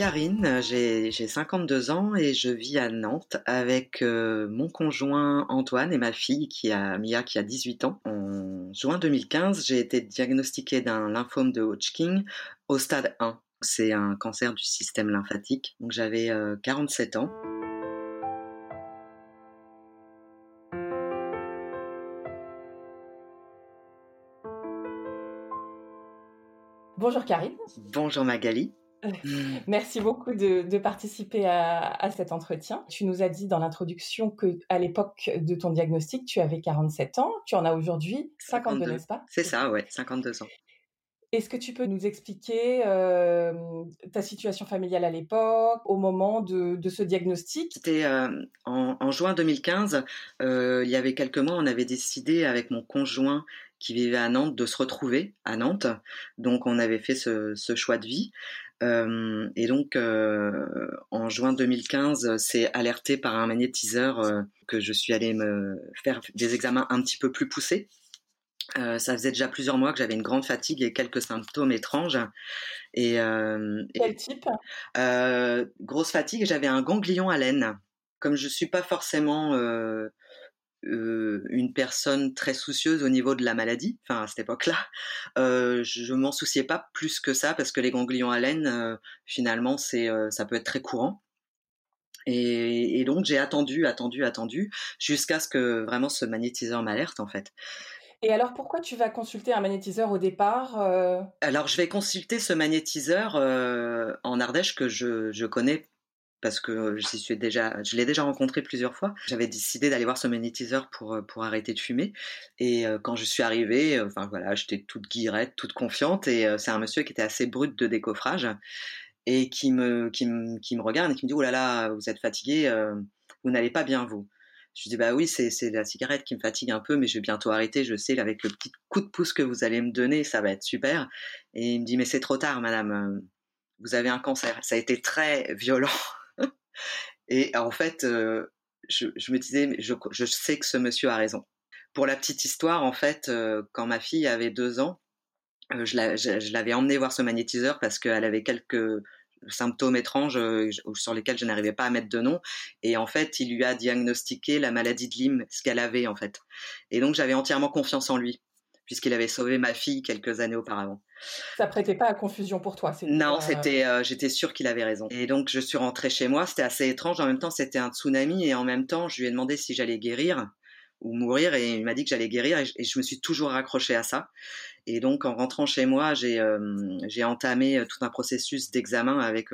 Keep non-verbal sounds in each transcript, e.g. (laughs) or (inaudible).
Karine, j'ai 52 ans et je vis à Nantes avec euh, mon conjoint Antoine et ma fille qui a Mia qui a 18 ans. En juin 2015, j'ai été diagnostiquée d'un lymphome de Hodgkin au stade 1. C'est un cancer du système lymphatique. Donc j'avais 47 euh, ans. Bonjour Karine. Bonjour Magali. Merci beaucoup de, participer à, cet entretien. Tu nous as dit dans l'introduction que à l'époque de ton diagnostic, tu avais 47 ans. Tu en as aujourd'hui 52, n'est-ce pas? C'est ça, ouais, 52 ans. Est-ce que tu peux nous expliquer euh, ta situation familiale à l'époque, au moment de, ce diagnostic? C'était euh, en, juin 2015. Euh, il y avait quelques mois, on avait décidé avec mon conjoint qui vivait à Nantes de se retrouver à Nantes. Donc on avait fait ce, ce choix de vie. Euh, et donc, euh, en juin 2015, c'est alerté par un magnétiseur euh, que je suis allée me faire des examens un petit peu plus poussés. ça faisait déjà plusieurs mois que j'avais une grande fatigue et quelques symptômes étranges. Et, Quel type? Grosse fatigue, j'avais un ganglion à laine. Comme je suis pas forcément euh, une personne très soucieuse au niveau de la maladie, enfin à cette époque-là, (laughs) euh, je m'en souciais pas plus que ça parce que les ganglions à laine, euh, finalement, c'est euh, ça peut être très courant. Et, et donc j'ai attendu, attendu, attendu jusqu'à ce que vraiment ce magnétiseur m'alerte en fait. Et alors pourquoi tu vas consulter un magnétiseur au départ Alors je vais consulter ce magnétiseur en Ardèche que je, je connais parce que je l'ai déjà rencontré plusieurs fois. J'avais décidé d'aller voir ce magnétiseur pour arrêter de fumer. Et quand je suis arrivée, enfin voilà, j'étais toute guirette, toute confiante. Et c'est un monsieur qui était assez brut de décoffrage et qui me regarde et qui me dit oh là là, vous êtes fatigué, vous n'allez pas bien vous. Je dis bah oui, c'est c'est la cigarette qui me fatigue un peu, mais je vais bientôt arrêter. Je sais avec le petit coup de pouce que vous allez me donner, ça va être super. Et il me dit mais c'est trop tard, madame. Vous avez un cancer. Ça a été très violent. Et en fait, euh, je, me disais, je, je sais que ce monsieur a raison. Pour la petite histoire, en fait, euh, quand ma fille avait deux ans, euh, je l'avais emmenée voir ce magnétiseur parce qu'elle avait quelques symptômes étranges sur lesquels je n'arrivais pas à mettre de nom. Et en fait, il lui a diagnostiqué la maladie de Lyme, ce qu'elle avait en fait. Et donc, j'avais entièrement confiance en lui puisqu'il avait sauvé ma fille quelques années auparavant. Ça prêtait pas à confusion pour toi, Non, c'était, euh, j'étais sûre qu'il avait raison. Et donc je suis rentrée chez moi. C'était assez étrange. En même temps, c'était un tsunami et en même temps, je lui ai demandé si j'allais guérir ou mourir et il m'a dit que j'allais guérir et je, me suis toujours raccrochée à ça. Et donc en rentrant chez moi, j'ai euh, j'ai entamé euh, tout un processus d'examen avec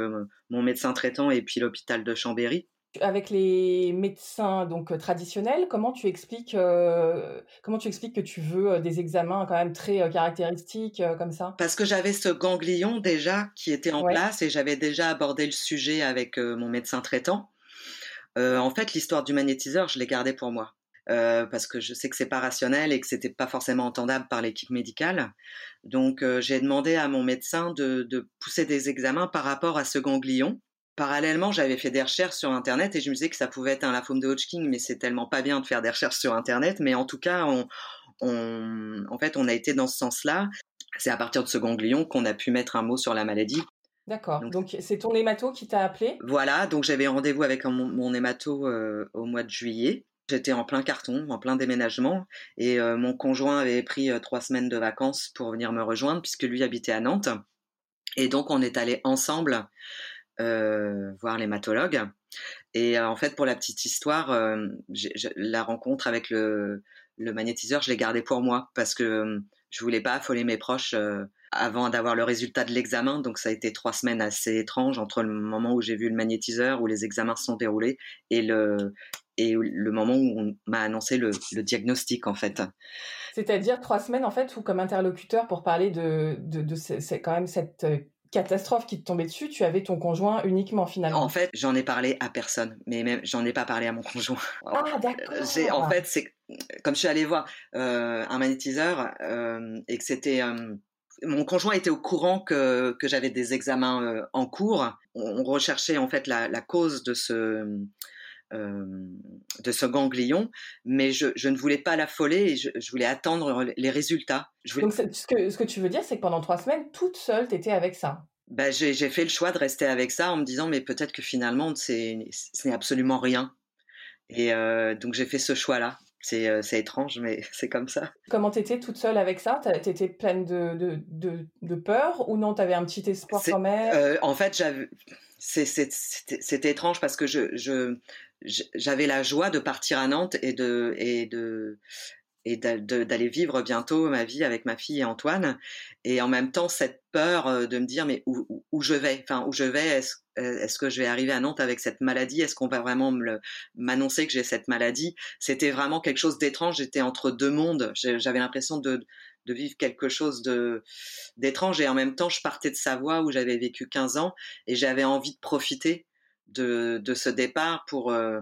mon médecin traitant et puis l'hôpital de Chambéry avec les médecins donc euh, traditionnels, comment tu expliques euh, comment tu expliques que tu veux euh, des examens quand même très caractéristiques comme ça? Parce que j'avais ce ganglion déjà qui était en place et j'avais déjà abordé le sujet avec mon médecin traitant. en fait, l'histoire du magnétiseur, je l'ai gardé pour moi. parce que je sais que c'est pas rationnel et que c'était pas forcément entendable par l'équipe médicale. Donc j'ai demandé à mon médecin de, de pousser des examens par rapport à ce ganglion Parallèlement, j'avais fait des recherches sur Internet et je me disais que ça pouvait être un lymphome de Hodgkin, mais c'est tellement pas bien de faire des recherches sur Internet. Mais en tout cas, on, on en fait, on a été dans ce sens-là. C'est à partir de ce ganglion qu'on a pu mettre un mot sur la maladie. D'accord. Donc c'est ton hémato qui t'a appelé? Voilà. Donc j'avais rendez-vous avec mon, mon hémato euh, au mois de juillet. J'étais en plein carton, en plein déménagement, et euh, mon conjoint avait pris euh, trois semaines de vacances pour venir me rejoindre puisque lui habitait à Nantes. Et donc on est allé ensemble voir l'hématologue. Et euh, en fait, pour la petite histoire, euh, la rencontre avec le, le magnétiseur, je l'ai gardé pour moi parce que je voulais pas affoler mes proches avant d'avoir le résultat de l'examen. Donc ça a été trois semaines assez étranges entre le moment où j'ai vu le magnétiseur, où les examens se sont déroulés, et le et le moment où on m'a annoncé le, diagnostic en fait. C'est-à-dire trois semaines en fait où comme interlocuteur pour parler de, de, de quand même cette catastrophe qui te tombait dessus, tu avais ton conjoint uniquement finalement. En fait, j'en ai parlé à personne, mais même j'en ai pas parlé à mon (laughs) conjoint. Ah d'accord. en fait, c'est comme je suis allée voir un magnétiseur et que c'était mon conjoint était au courant que, que j'avais des examens en cours. On, recherchait en fait la, la cause de ce de ce ganglion, mais je, je, ne voulais pas l'affoler et je, je, voulais attendre les résultats. Donc ce que, ce que tu veux dire, c'est que pendant trois semaines, toute seule, tu étais avec ça? Ben, j'ai fait le choix de rester avec ça en me disant mais peut-être que finalement ce n'est absolument rien. Et euh, donc j'ai fait ce choix-là. C'est étrange, mais (laughs) c'est comme ça. Comment t'étais toute seule avec ça? T'étais pleine de, de, de, de, peur ou non? T'avais un petit espoir quand même? euh, En fait, c'était étrange parce que je, je, j'avais la joie de partir à Nantes et de et de et d'aller vivre bientôt ma vie avec ma fille et Antoine. Et en même temps cette peur euh, de me dire mais où, où je vais? Enfin où je vais? Est-ce euh, est-ce que je vais arriver à Nantes avec cette maladie? Est-ce qu'on va vraiment m'annoncer que j'ai cette maladie? C'était vraiment quelque chose d'étrange. J'étais entre deux mondes. J'avais l'impression de, de, vivre quelque chose de d'étrange. Et en même temps, je partais de Savoie où j'avais vécu 15 ans et j'avais envie de profiter de, de ce départ pour euh,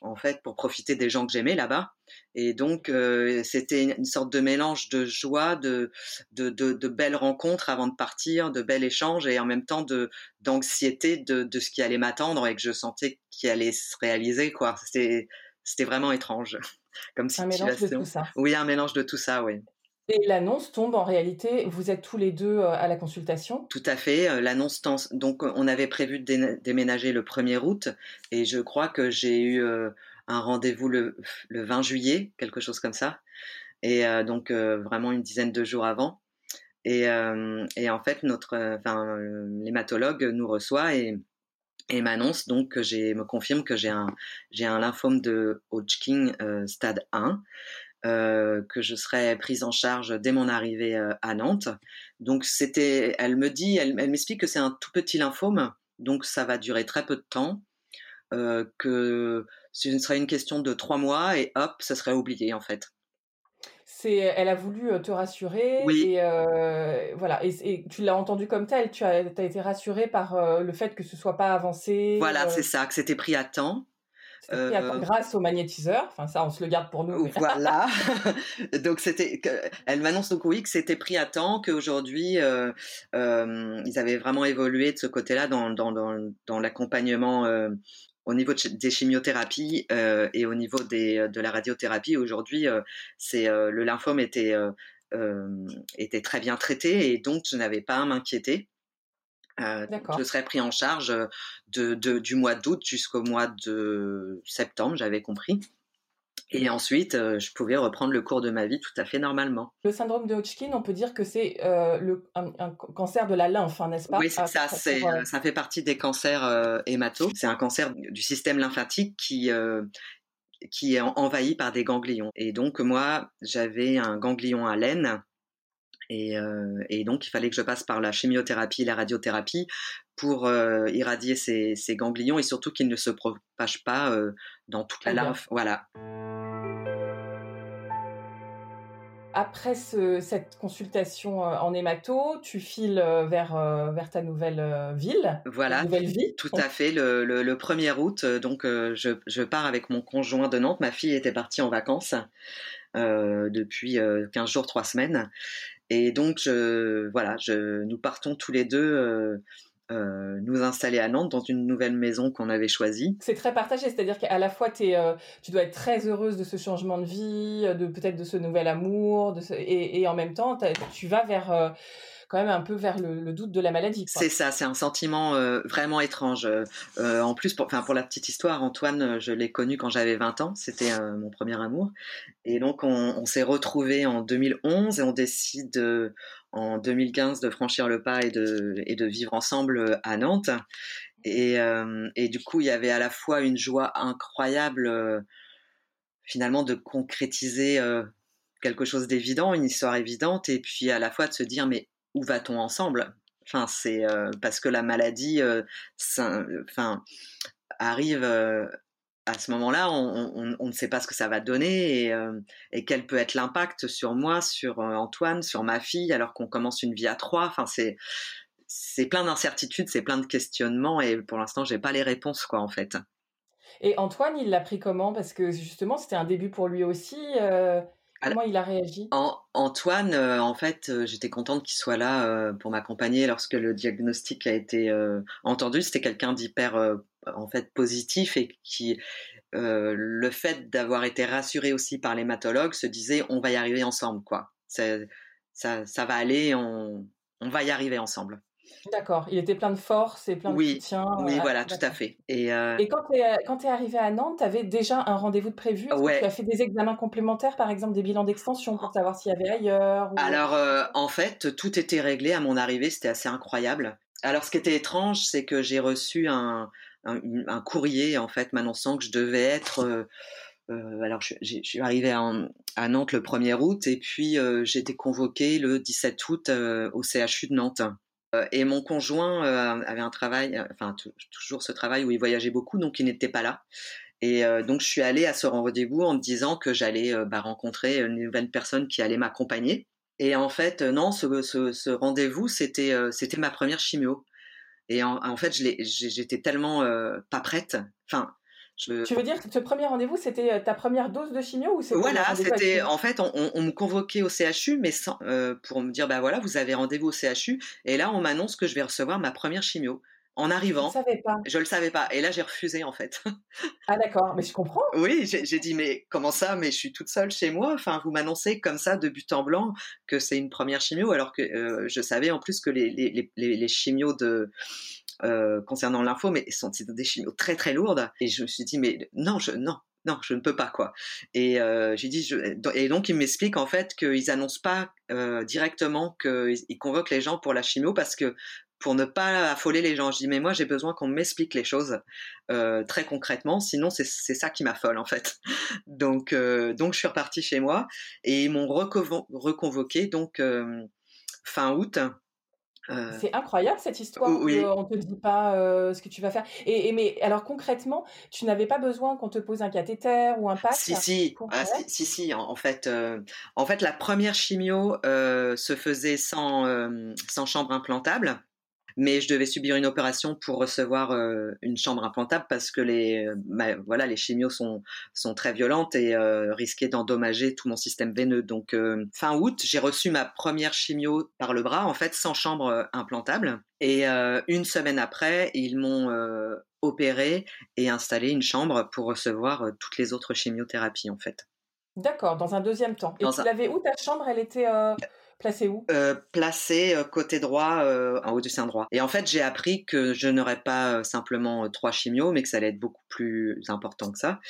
en fait pour profiter des gens que j'aimais là-bas. Et donc euh, c'était une sorte de mélange de joie, de, de, de, de, belles rencontres avant de partir, de bels échanges et en même temps de d'anxiété de, de ce qui allait m'attendre et que je sentais qui allait se réaliser quoi. C'était c'était vraiment étrange (laughs) comme situation. Un mélange de tout ça. Oui, un mélange de tout ça, oui. Et l'annonce tombe en réalité, vous êtes tous les deux euh, à la consultation Tout à fait. Euh, l'annonce donc on avait prévu de déménager le 1er août et je crois que j'ai eu euh, un rendez-vous le, 20 juillet, quelque chose comme ça. Et donc vraiment une dizaine de jours avant. Et, et en fait, notre, enfin, l'hématologue nous reçoit et, et m'annonce donc que j'ai, me confirme que j'ai un, j'ai un lymphome de Hodgkin stade 1 euh, que je serais prise en charge dès mon arrivée euh, à Nantes. Donc c'était, elle me dit, elle, m'explique que c'est un tout petit lymphome, donc ça va durer très peu de temps, euh, que ce serait une question de trois mois et hop, ça serait oublié en fait. C'est, elle a voulu te rassurer oui. et voilà et, tu l'as entendu comme tel, tu as, as été rassurée par le fait que ce soit pas avancé. Voilà, c'est ça, que c'était pris à temps euh, grâce au magnétiseur. Enfin, ça, on se le garde pour nous. (laughs) Voilà. (laughs) donc, c'était. Elle m'annonce donc oui que c'était pris à temps, qu'aujourd'hui, euh, euh, ils avaient vraiment évolué de ce côté-là dans, dans, dans, dans l'accompagnement euh, au niveau des chimiothérapies euh, et au niveau des, de la radiothérapie. Aujourd'hui, c'est le lymphome était était très bien traité et donc je n'avais pas à m'inquiéter. Euh, je serais pris en charge euh, de, de du mois d'août jusqu'au mois de septembre, j'avais compris. Et ensuite, euh, je pouvais reprendre le cours de ma vie tout à fait normalement. Le syndrome de Hodgkin, on peut dire que c'est euh, le un, un, cancer de la lymphe, hein, n'est-ce pas? Oui, c'est ah, ça. C'est, ça fait partie des cancers euh, hémato. C'est un cancer du système lymphatique qui qui est envahi par des ganglions. Et donc moi, j'avais un ganglion à laine et, euh, et, donc, il fallait que je passe par la chimiothérapie et la radiothérapie pour euh, irradier ces, ces, ganglions et surtout qu'ils ne se propagent pas euh, dans toute la lymphe. Voilà. Après ce, cette consultation en hémato, tu files vers, vers ta nouvelle ville, voilà, nouvelle vie. Tout à fait. Le, le, le 1er août, donc je, je, pars avec mon conjoint de Nantes. Ma fille était partie en vacances euh, depuis 15 jours, 3 semaines. Et donc, voilà, nous partons tous les deux euh, euh, nous installer à Nantes dans une nouvelle maison qu'on avait choisie. C'est très partagé, c'est-à-dire qu'à la fois euh, tu dois être très heureuse de ce changement de vie, de peut-être de ce nouvel amour, et, en même temps tu vas vers quand même un peu vers le, doute de la maladie. C'est ça, c'est un sentiment euh, vraiment étrange. Euh, en plus, pour, pour la petite histoire, Antoine, euh, je l'ai connu quand j'avais 20 ans, c'était mon premier amour. Et donc, on, s'est retrouvés en 2011 et on décide en 2015 de franchir le pas et de, et de vivre ensemble à Nantes. Et du coup, il y avait à la fois une joie incroyable, finalement, de concrétiser quelque chose d'évident, une histoire évidente, et puis à la fois de se dire mais où va-t-on ensemble? Enfin, c'est euh, parce que la maladie, euh, enfin, arrive euh, à ce moment-là, on, ne sait pas ce que ça va donner et, quel peut être l'impact sur moi, sur Antoine, sur ma fille, alors qu'on commence une vie à trois. Enfin, c'est c'est plein d'incertitudes, c'est plein de questionnements et pour l'instant, j'ai pas les réponses quoi en fait. Et Antoine, il l'a pris comment? Parce que justement, c'était un début pour lui aussi. Comment il a réagi? Antoine, euh, en fait, euh, j'étais contente qu'il soit là pour m'accompagner lorsque le diagnostic a été entendu. C'était quelqu'un d'hyper, en fait, positif et qui, le fait d'avoir été rassuré aussi par l'hématologue, se disait on va y arriver ensemble, quoi. Ça, ça, va aller, on, on va y arriver ensemble. D'accord, il était plein de force et plein de soutien. Oui, voilà, tout à fait. Et, euh et quand tu es, es, arrivé à Nantes, tu avais déjà un rendez-vous de prévu? Ouais. Tu as fait des examens complémentaires, par exemple des bilans d'extension pour savoir s'il y avait ailleurs Alors, euh, en fait, tout était réglé à mon arrivée, c'était assez incroyable. Alors, ce qui était étrange, c'est que j'ai reçu un, un, courrier, en fait, m'annonçant que je devais être... Euh, euh alors, je, je, suis arrivée à, à, Nantes le 1er août et puis euh, j'ai été convoquée le 17 août au CHU de Nantes. Euh, et mon conjoint euh, avait un travail, euh, enfin toujours ce travail où il voyageait beaucoup, donc il n'était pas là. Et donc je suis allée à ce rendez-vous en me disant que j'allais bah, rencontrer une nouvelle personne qui allait m'accompagner. Et en fait, non, ce, rendez-vous, c'était c'était ma première chimio. Et en, en fait, j'étais tellement pas prête. Enfin, tu veux dire que ce premier rendez-vous, c'était euh, ta première dose de chimio ou c'était Voilà, c'était en fait, on, me convoquait au CHU, mais sans, euh, pour me dire, bah voilà, vous avez rendez-vous au CHU, et là, on m'annonce que je vais recevoir ma première chimio. En arrivant, je, savais pas. je le savais pas, et là j'ai refusé en fait. ah d'accord, mais je comprends. Oui, j'ai dit mais comment ça Mais je suis toute seule chez moi. Enfin, vous m'annoncez comme ça de but en blanc que c'est une première chimio, alors que euh, je savais en plus que les, les, les, les chimios de euh, concernant l'info, mais sont des chimios très très lourdes. Et je me suis dit, mais non, je, non, non, je ne peux pas quoi. Et euh, j'ai dit, et donc ils m'expliquent en fait qu'ils annoncent pas euh, directement qu'ils convoquent les gens pour la chimio parce que pour ne pas affoler les gens. Je dis mais moi j'ai besoin qu'on m'explique les choses euh, très concrètement, sinon c'est ça qui m'affole en fait. (laughs) Donc donc je suis reparti chez moi et ils m'ont reconvoqué donc fin août euh, c'est incroyable cette histoire. Oui. On te dit pas euh, ce que tu vas faire. Et, mais alors concrètement, tu n'avais pas besoin qu'on te pose un cathéter ou un pack Si si, ah, si, si, En, fait, euh, en fait, la première chimio se faisait sans sans chambre implantable mais je devais subir une opération pour recevoir euh, une chambre implantable parce que les euh, voilà les chimios sont sont très violentes et euh, risquaient d'endommager tout mon système veineux. Donc fin août, j'ai reçu ma première chimio par le bras en fait sans chambre implantable et une semaine après, ils m'ont opéré et installé une chambre pour recevoir toutes les autres chimiothérapies en fait. D'accord, dans un deuxième temps. Et tu l'avais où ta chambre? Elle était Placé où? Euh, Placé euh, côté droit, euh, en haut du sein droit. Et en fait, j'ai appris que je n'aurais pas simplement trois chimios, mais que ça allait être beaucoup plus important que ça.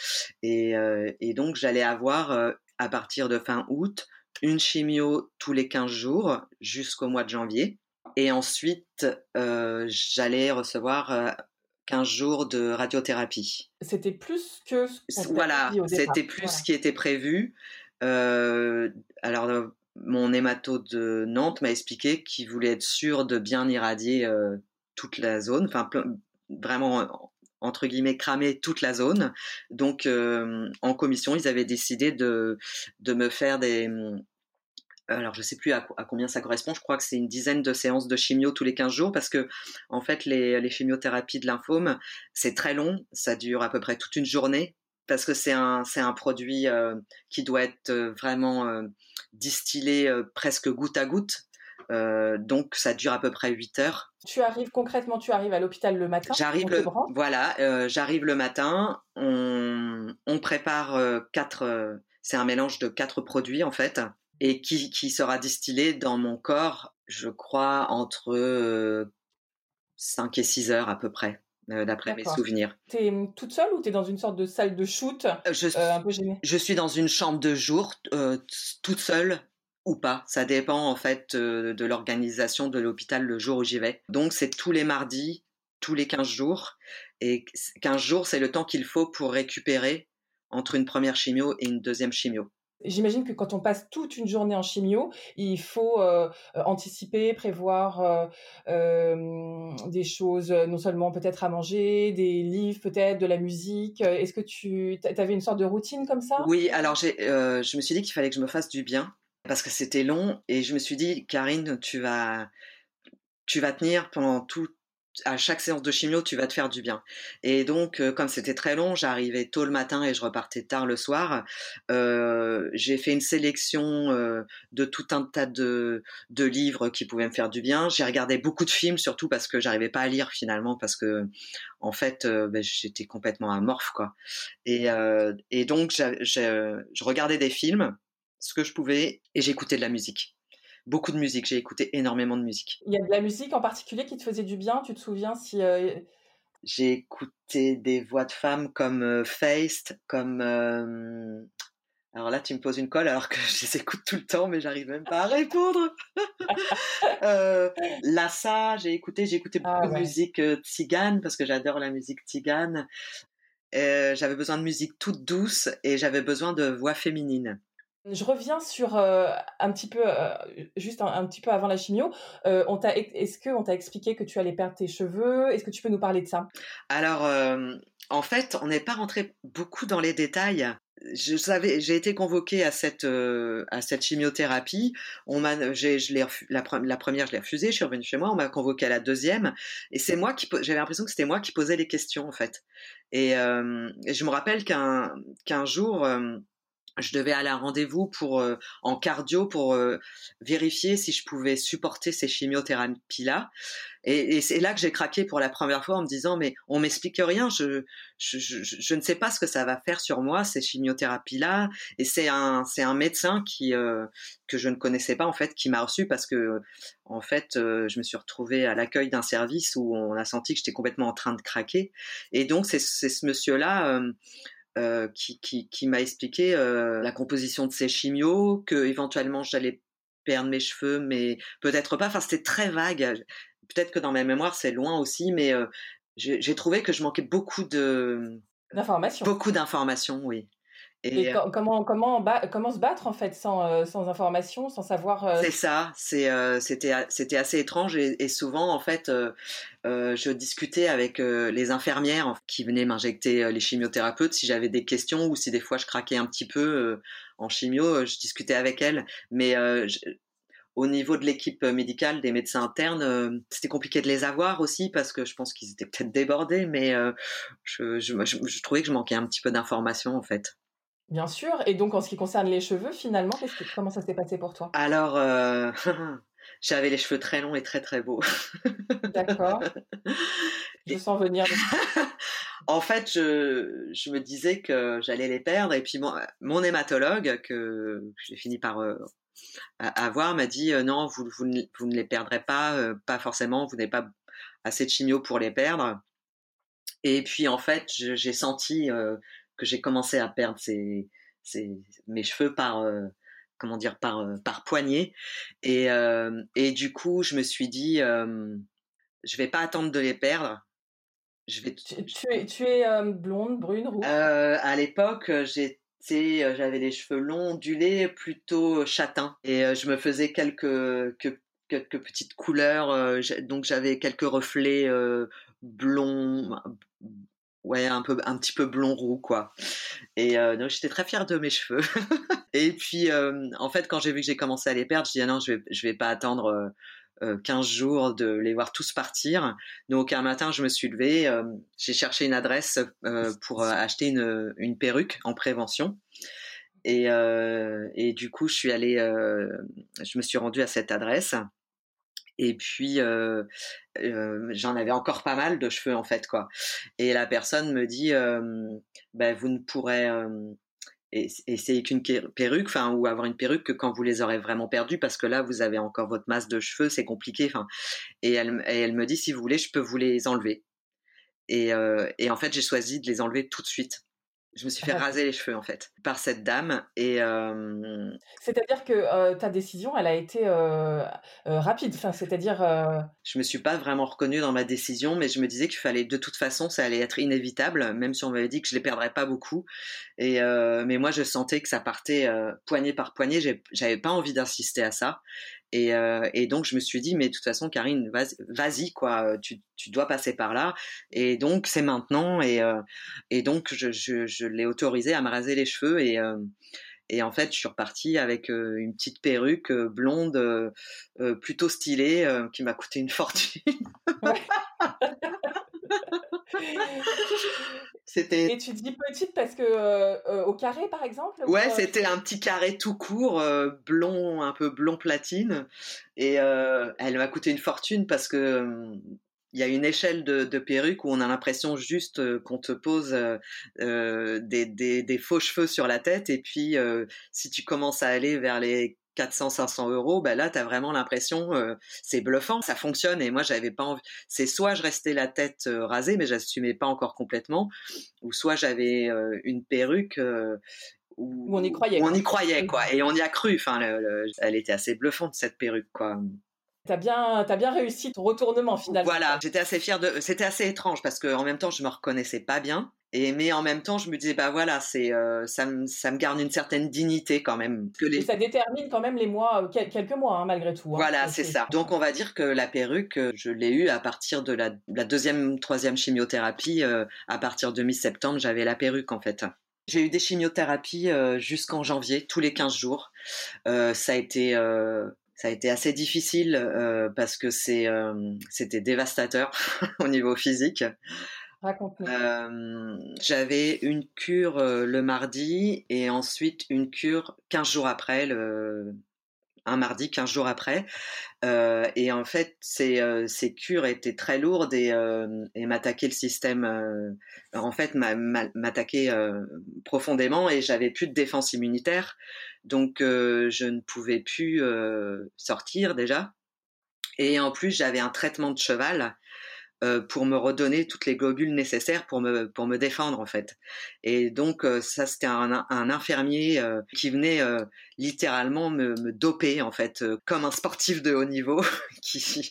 Et, et donc, j'allais avoir, à partir de fin août, une chimio tous les 15 jours jusqu'au mois de janvier. Et ensuite, j'allais recevoir 15 jours de radiothérapie. C'était plus que ce Voilà, c'était plus ce qui était prévu. alors, mon hémato de Nantes m'a expliqué qu'il voulait être sûr de bien irradier euh, toute la zone, enfin vraiment entre guillemets cramer toute la zone. Donc euh, en commission, ils avaient décidé de de me faire des alors je sais plus à, combien ça correspond, je crois que c'est une dizaine de séances de chimio tous les 15 jours parce que en fait les chimiothérapies de lymphome, c'est très long, ça dure à peu près toute une journée parce que c'est un c'est un produit euh, qui doit être euh, vraiment euh, distillé presque goutte à goutte. donc ça dure à peu près 8 heures. Tu arrives concrètement, tu arrives à l'hôpital le matin. J'arrive le voilà, j'arrive le matin. On, on prépare quatre. c'est un mélange de quatre produits en fait et qui, qui sera distillé dans mon corps, je crois entre 5 et 6 heures à peu près. Euh, d'après mes souvenirs. Tu es hum, toute seule ou tu es dans une sorte de salle de shoot euh, je, suis, euh, un peu gênée? je suis dans une chambre de jour, toute seule ou pas. Ça dépend en fait de l'organisation de l'hôpital le jour où j'y vais. Donc c'est tous les mardis, tous les 15 jours. Et 15 jours, c'est le temps qu'il faut pour récupérer entre une première chimio et une deuxième chimio. J'imagine que quand on passe toute une journée en chimio, il faut euh, euh, anticiper, prévoir euh, des choses, non seulement peut-être à manger, des livres peut-être, de la musique. Est-ce que tu avais une sorte de routine comme ça? Oui, alors je me suis dit qu'il fallait que je me fasse du bien parce que c'était long et je me suis dit, Karine, tu vas tu vas tenir pendant tout, à chaque séance de chimio, tu vas te faire du bien. Et donc, euh, comme c'était très long, j'arrivais tôt le matin et je repartais tard le soir. Euh, j'ai fait une sélection euh, de tout un tas de, de, livres qui pouvaient me faire du bien. J'ai regardé beaucoup de films, surtout parce que j'arrivais pas à lire finalement, parce que en fait, ben, j'étais complètement amorphe, quoi. Et, et donc, je regardais des films, ce que je pouvais, et j'écoutais de la musique beaucoup de musique. J'ai écouté énormément de musique. Il y a de la musique en particulier qui te faisait du bien? Tu te souviens si. Euh, J'ai écouté des voix de femmes comme euh, comme. Euh, alors là, tu me poses une colle alors que (laughs) je les écoute tout le temps, mais j'arrive même pas à répondre. (laughs) euh, Lassa, j'ai écouté, j'ai écouté beaucoup ah de musique tzigane parce que j'adore la musique tzigane. j'avais besoin de musique toute douce et j'avais besoin de voix féminines. Je reviens sur euh, un petit peu, euh, juste un, petit peu avant la chimio. Euh, on t'a, est-ce qu'on t'a expliqué que tu allais perdre tes cheveux? Est-ce que tu peux nous parler de ça? Alors, en fait, on n'est pas rentré beaucoup dans les détails. Je savais, j'ai été convoquée à cette à cette chimiothérapie. On m'a, j'ai, je l'ai, la, la, première, je l'ai refusée. Je suis revenue chez moi. On m'a convoquée à la deuxième, et c'est moi qui, j'avais l'impression que c'était moi qui posais les questions en fait. Et, et je me rappelle qu'un qu'un jour je devais aller à rendez-vous pour euh, en cardio pour euh, vérifier si je pouvais supporter ces chimiothérapies là et, et c'est là que j'ai craqué pour la première fois en me disant mais on m'explique rien je je, je ne sais pas ce que ça va faire sur moi ces chimiothérapies là et c'est un c'est un médecin qui euh, que je ne connaissais pas en fait qui m'a reçu parce que en fait je me suis retrouvée à l'accueil d'un service où on a senti que j'étais complètement en train de craquer. Et donc c'est c'est ce monsieur là euh, qui, qui, qui m'a expliqué euh, la composition de ces chimios, que éventuellement j'allais perdre mes cheveux, mais peut-être pas. Enfin, c'était très vague. Peut-être que dans ma mémoire, c'est loin aussi, mais euh, j'ai trouvé que je manquais beaucoup de d'informations. Beaucoup d'informations, oui. Et, euh, comment, comment, comment se battre en fait sans, euh, sans information, sans savoir. Euh, c'est ça, c'est, c'était, c'était assez étrange et, souvent en fait, je discutais avec les infirmières qui venaient m'injecter les chimiothérapeutes si j'avais des questions ou si des fois je craquais un petit peu en chimio, je discutais avec elles. Mais au niveau de l'équipe médicale, des médecins internes, c'était compliqué de les avoir aussi parce que je pense qu'ils étaient peut-être débordés, mais je, je, je, trouvais que je manquais un petit peu d'informations en fait. Bien sûr. Et donc, en ce qui concerne les cheveux, finalement, comment ça s'est passé pour toi? Alors, euh, (laughs) j'avais les cheveux très longs et très très beaux. D'accord. (laughs) Je sens venir. (laughs) en fait, je, je, me disais que j'allais les perdre. Et puis, mon, mon hématologue, que j'ai fini par euh, avoir, m'a dit euh, non, vous, vous, ne, vous, ne, les perdrez pas, pas forcément, vous n'avez pas assez de chimio pour les perdre. Et puis, en fait, j'ai senti que j'ai commencé à perdre mes cheveux par euh, comment dire par euh, par poignée. Et euh, et du coup je me suis dit je vais pas attendre de les perdre. Je vais tu, es tu es blonde brune rouge? À l'époque j'étais j'avais les cheveux longs ondulés plutôt châtains. Et je me faisais quelques quelques petites couleurs donc j'avais quelques reflets blonds ouais un peu un petit peu blond roux quoi. Et euh, donc j'étais très fière de mes cheveux. (laughs) Et puis euh, en fait quand j'ai vu que j'ai commencé à les perdre je dis ah non je vais je vais pas attendre euh, 15 euh, jours de les voir tous partir. Donc un matin je me suis levée euh, j'ai cherché une adresse pour acheter une une perruque en prévention. Et et du coup je suis allée je me suis rendue à cette adresse et puis j'en avais encore pas mal de cheveux en fait quoi. Et la personne me dit ben vous ne pourrez essayer qu'une perruque, enfin ou avoir une perruque que quand vous les aurez vraiment perdus parce que là vous avez encore votre masse de cheveux, c'est compliqué. Enfin et elle, et elle me dit si vous voulez je peux vous les enlever. Et, et en fait j'ai choisi de les enlever tout de suite. Je me suis fait raser les cheveux en fait par cette dame et. Euh... C'est-à-dire que euh, ta décision, elle a été euh, rapide. Enfin, c'est-à-dire. Je me suis pas vraiment reconnue dans ma décision, mais je me disais qu'il fallait de toute façon, ça allait être inévitable, même si on m'avait dit que je les perdrais pas beaucoup. Et mais moi, je sentais que ça partait poignée par poignée. J'avais pas envie d'insister à ça. Et, euh, et, donc je me suis dit mais de toute façon Karine vas-y quoi tu, tu, dois passer par là. Et donc c'est maintenant. Et, euh, et donc je, je, je l'ai autorisé à me raser les cheveux. Et, euh, Et en fait, je suis repartie avec une petite perruque blonde, plutôt stylée, qui m'a coûté une fortune. (laughs) (laughs) C'était. Et tu dis petite parce que au carré, par exemple. Ouais, c'était un petit carré tout court, blond, un peu blond platine, et elle m'a coûté une fortune parce que il y a une échelle de, de perruques où on a l'impression juste euh, qu'on te pose euh, euh, des, des, des, faux cheveux sur la tête et puis si tu commences à aller vers les 400-500 euros, ben là, tu as vraiment l'impression, c'est bluffant, ça fonctionne. Et moi, j'avais pas envie. C'est soit je restais la tête rasée, mais j'assumais pas encore complètement, ou soit j'avais une perruque où, on y croyait. on y croyait, quoi. Et on y a cru. Enfin, elle était assez bluffante, cette perruque, quoi. T'as bien, as bien réussi ton retournement finalement. Voilà, j'étais assez fière de. C'était assez étrange parce qu'en même temps, je me reconnaissais pas bien. Et mais en même temps, je me disais bah voilà, c'est euh, ça, me, ça me garde une certaine dignité quand même. Que les... Et ça détermine quand même les mois, euh, quelques mois hein, malgré tout. Hein. Voilà, c'est ça. Donc on va dire que la perruque, euh, je l'ai eue à partir de la, la deuxième, troisième chimiothérapie. à partir de mi-septembre, j'avais la perruque en fait. J'ai eu des chimiothérapies jusqu'en janvier, tous les 15 jours. ça a été ça a été assez difficile euh, parce que c'est euh, c'était dévastateur (laughs) au niveau physique. Euh, J'avais une cure le mardi et ensuite une cure 15 jours après, le, un mardi, 15 jours après. Euh, et en fait, ces, euh, ces, cures étaient très lourdes et, euh, m'attaquaient le système, en fait, m'attaquaient profondément et j'avais plus de défense immunitaire. Donc, je ne pouvais plus sortir déjà. Et en plus, j'avais un traitement de cheval pour me redonner toutes les globules nécessaires pour me pour me défendre en fait. Et donc euh, ça c'était un, un, infirmier euh, qui venait littéralement me, me, doper en fait comme un sportif de haut niveau (laughs) qui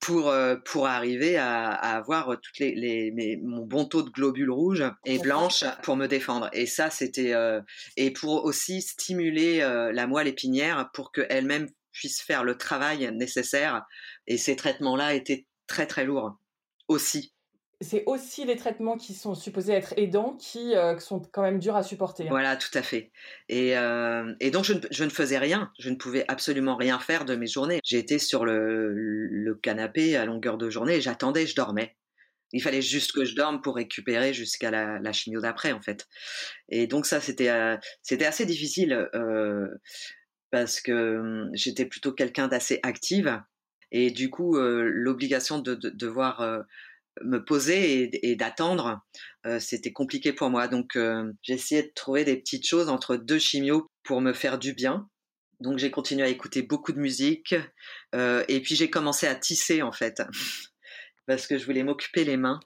pour pour arriver à, à avoir toutes les, les mes, mon bon taux de globules rouges et blanches pour me défendre. Et ça c'était et pour aussi stimuler la moelle épinière pour qu'elle-même puisse faire le travail nécessaire. Et ces traitements-là étaient très très lourds aussi. C'est aussi les traitements qui sont supposés être aidants qui, euh, sont quand même durs à supporter. Hein. Voilà, tout à fait. Et, euh, et donc je ne, je ne, faisais rien, je ne pouvais absolument rien faire de mes journées. J'étais sur le, le, canapé à longueur de journée, j'attendais, je dormais. Il fallait juste que je dorme pour récupérer jusqu'à la, la chimio d'après, en fait. Et donc ça, c'était euh, c'était assez difficile euh, parce que hum, j'étais plutôt quelqu'un d'assez active et du coup, euh, l'obligation de, de, devoir euh, me poser et, d'attendre, euh, c'était compliqué pour moi. Donc, essayé de trouver des petites choses entre deux chimios pour me faire du bien. Donc, j'ai continué à écouter beaucoup de musique. et puis, j'ai commencé à tisser, en fait, (laughs) parce que je voulais m'occuper les mains.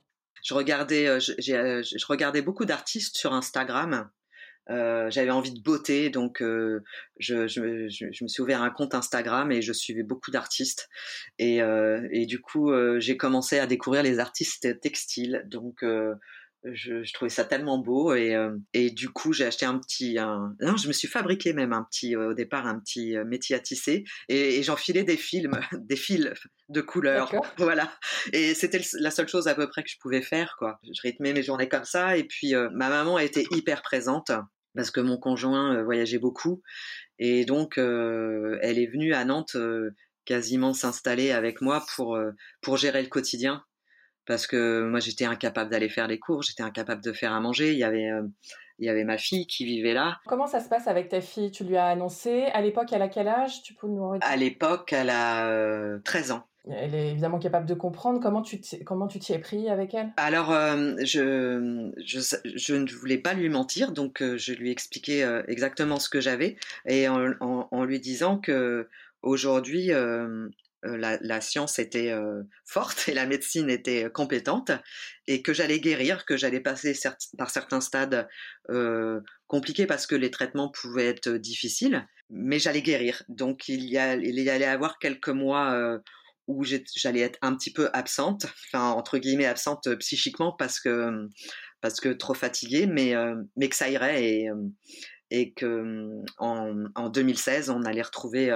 Je regardais, je, je regardais beaucoup d'artistes sur Instagram euh, j'avais envie de beauté, donc euh, je, je, je, me suis ouvert un compte Instagram et je suivais beaucoup d'artistes. Et, euh, et, du coup, euh, j'ai commencé à découvrir les artistes textiles. Donc, euh, je, je, trouvais ça tellement beau et, euh, et du coup j'ai acheté un petit un... non je me suis fabriqué même un petit au départ un petit métier à tisser et, et j'enfilais des films (laughs) des fils de couleurs (laughs) voilà. Et c'était la seule chose à peu près que je pouvais faire quoi. Je rythmais mes journées comme ça et puis ma maman était hyper présente parce que mon conjoint euh, voyageait beaucoup et donc euh, elle est venue à Nantes euh, quasiment s'installer avec moi pour pour gérer le quotidien parce que moi j'étais incapable d'aller faire les cours, j'étais incapable de faire à manger, il y avait il y avait ma fille qui vivait là. Comment ça se passe avec ta fille Tu lui as annoncé? À l'époque, elle a quel âge? Tu peux nous À l'époque, elle a 13 ans. Elle est évidemment capable de comprendre. Comment tu comment tu t'y es pris avec elle? Alors, euh, je, je, je ne voulais pas lui mentir, donc euh, je lui expliquais euh, exactement ce que j'avais. Et en, en, en, lui disant que aujourd'hui la, la, science était forte et la médecine était compétente et que j'allais guérir, que j'allais passer par certains stades compliqués parce que les traitements pouvaient être difficiles, mais j'allais guérir. Donc il y, a, y allait avoir quelques mois où j'allais être un petit peu absente, enfin entre guillemets absente euh, psychiquement parce que parce que trop fatiguée, mais euh, mais que ça irait et euh, que en 2016 on allait retrouver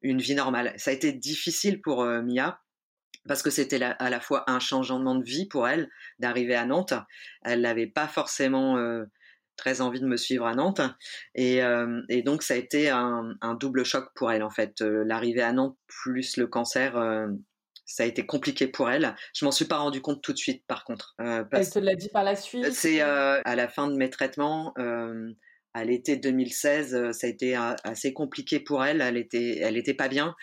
une vie normale. Ça a été difficile pour Mia parce que c'était à la fois un changement de vie pour elle d'arriver à Nantes. Elle n'avait pas forcément très envie de me suivre à Nantes. Et, et donc, ça a été un, un, double choc pour elle, en fait. L'arrivée à Nantes plus le cancer, ça a été compliqué pour elle. Je m'en suis pas rendu compte tout de suite, par contre. Euh, elle te l'a dit par la suite C'est à la fin de mes traitements à l'été 2016, euh, ça a été euh, assez compliqué pour elle. Elle était, elle était pas bien.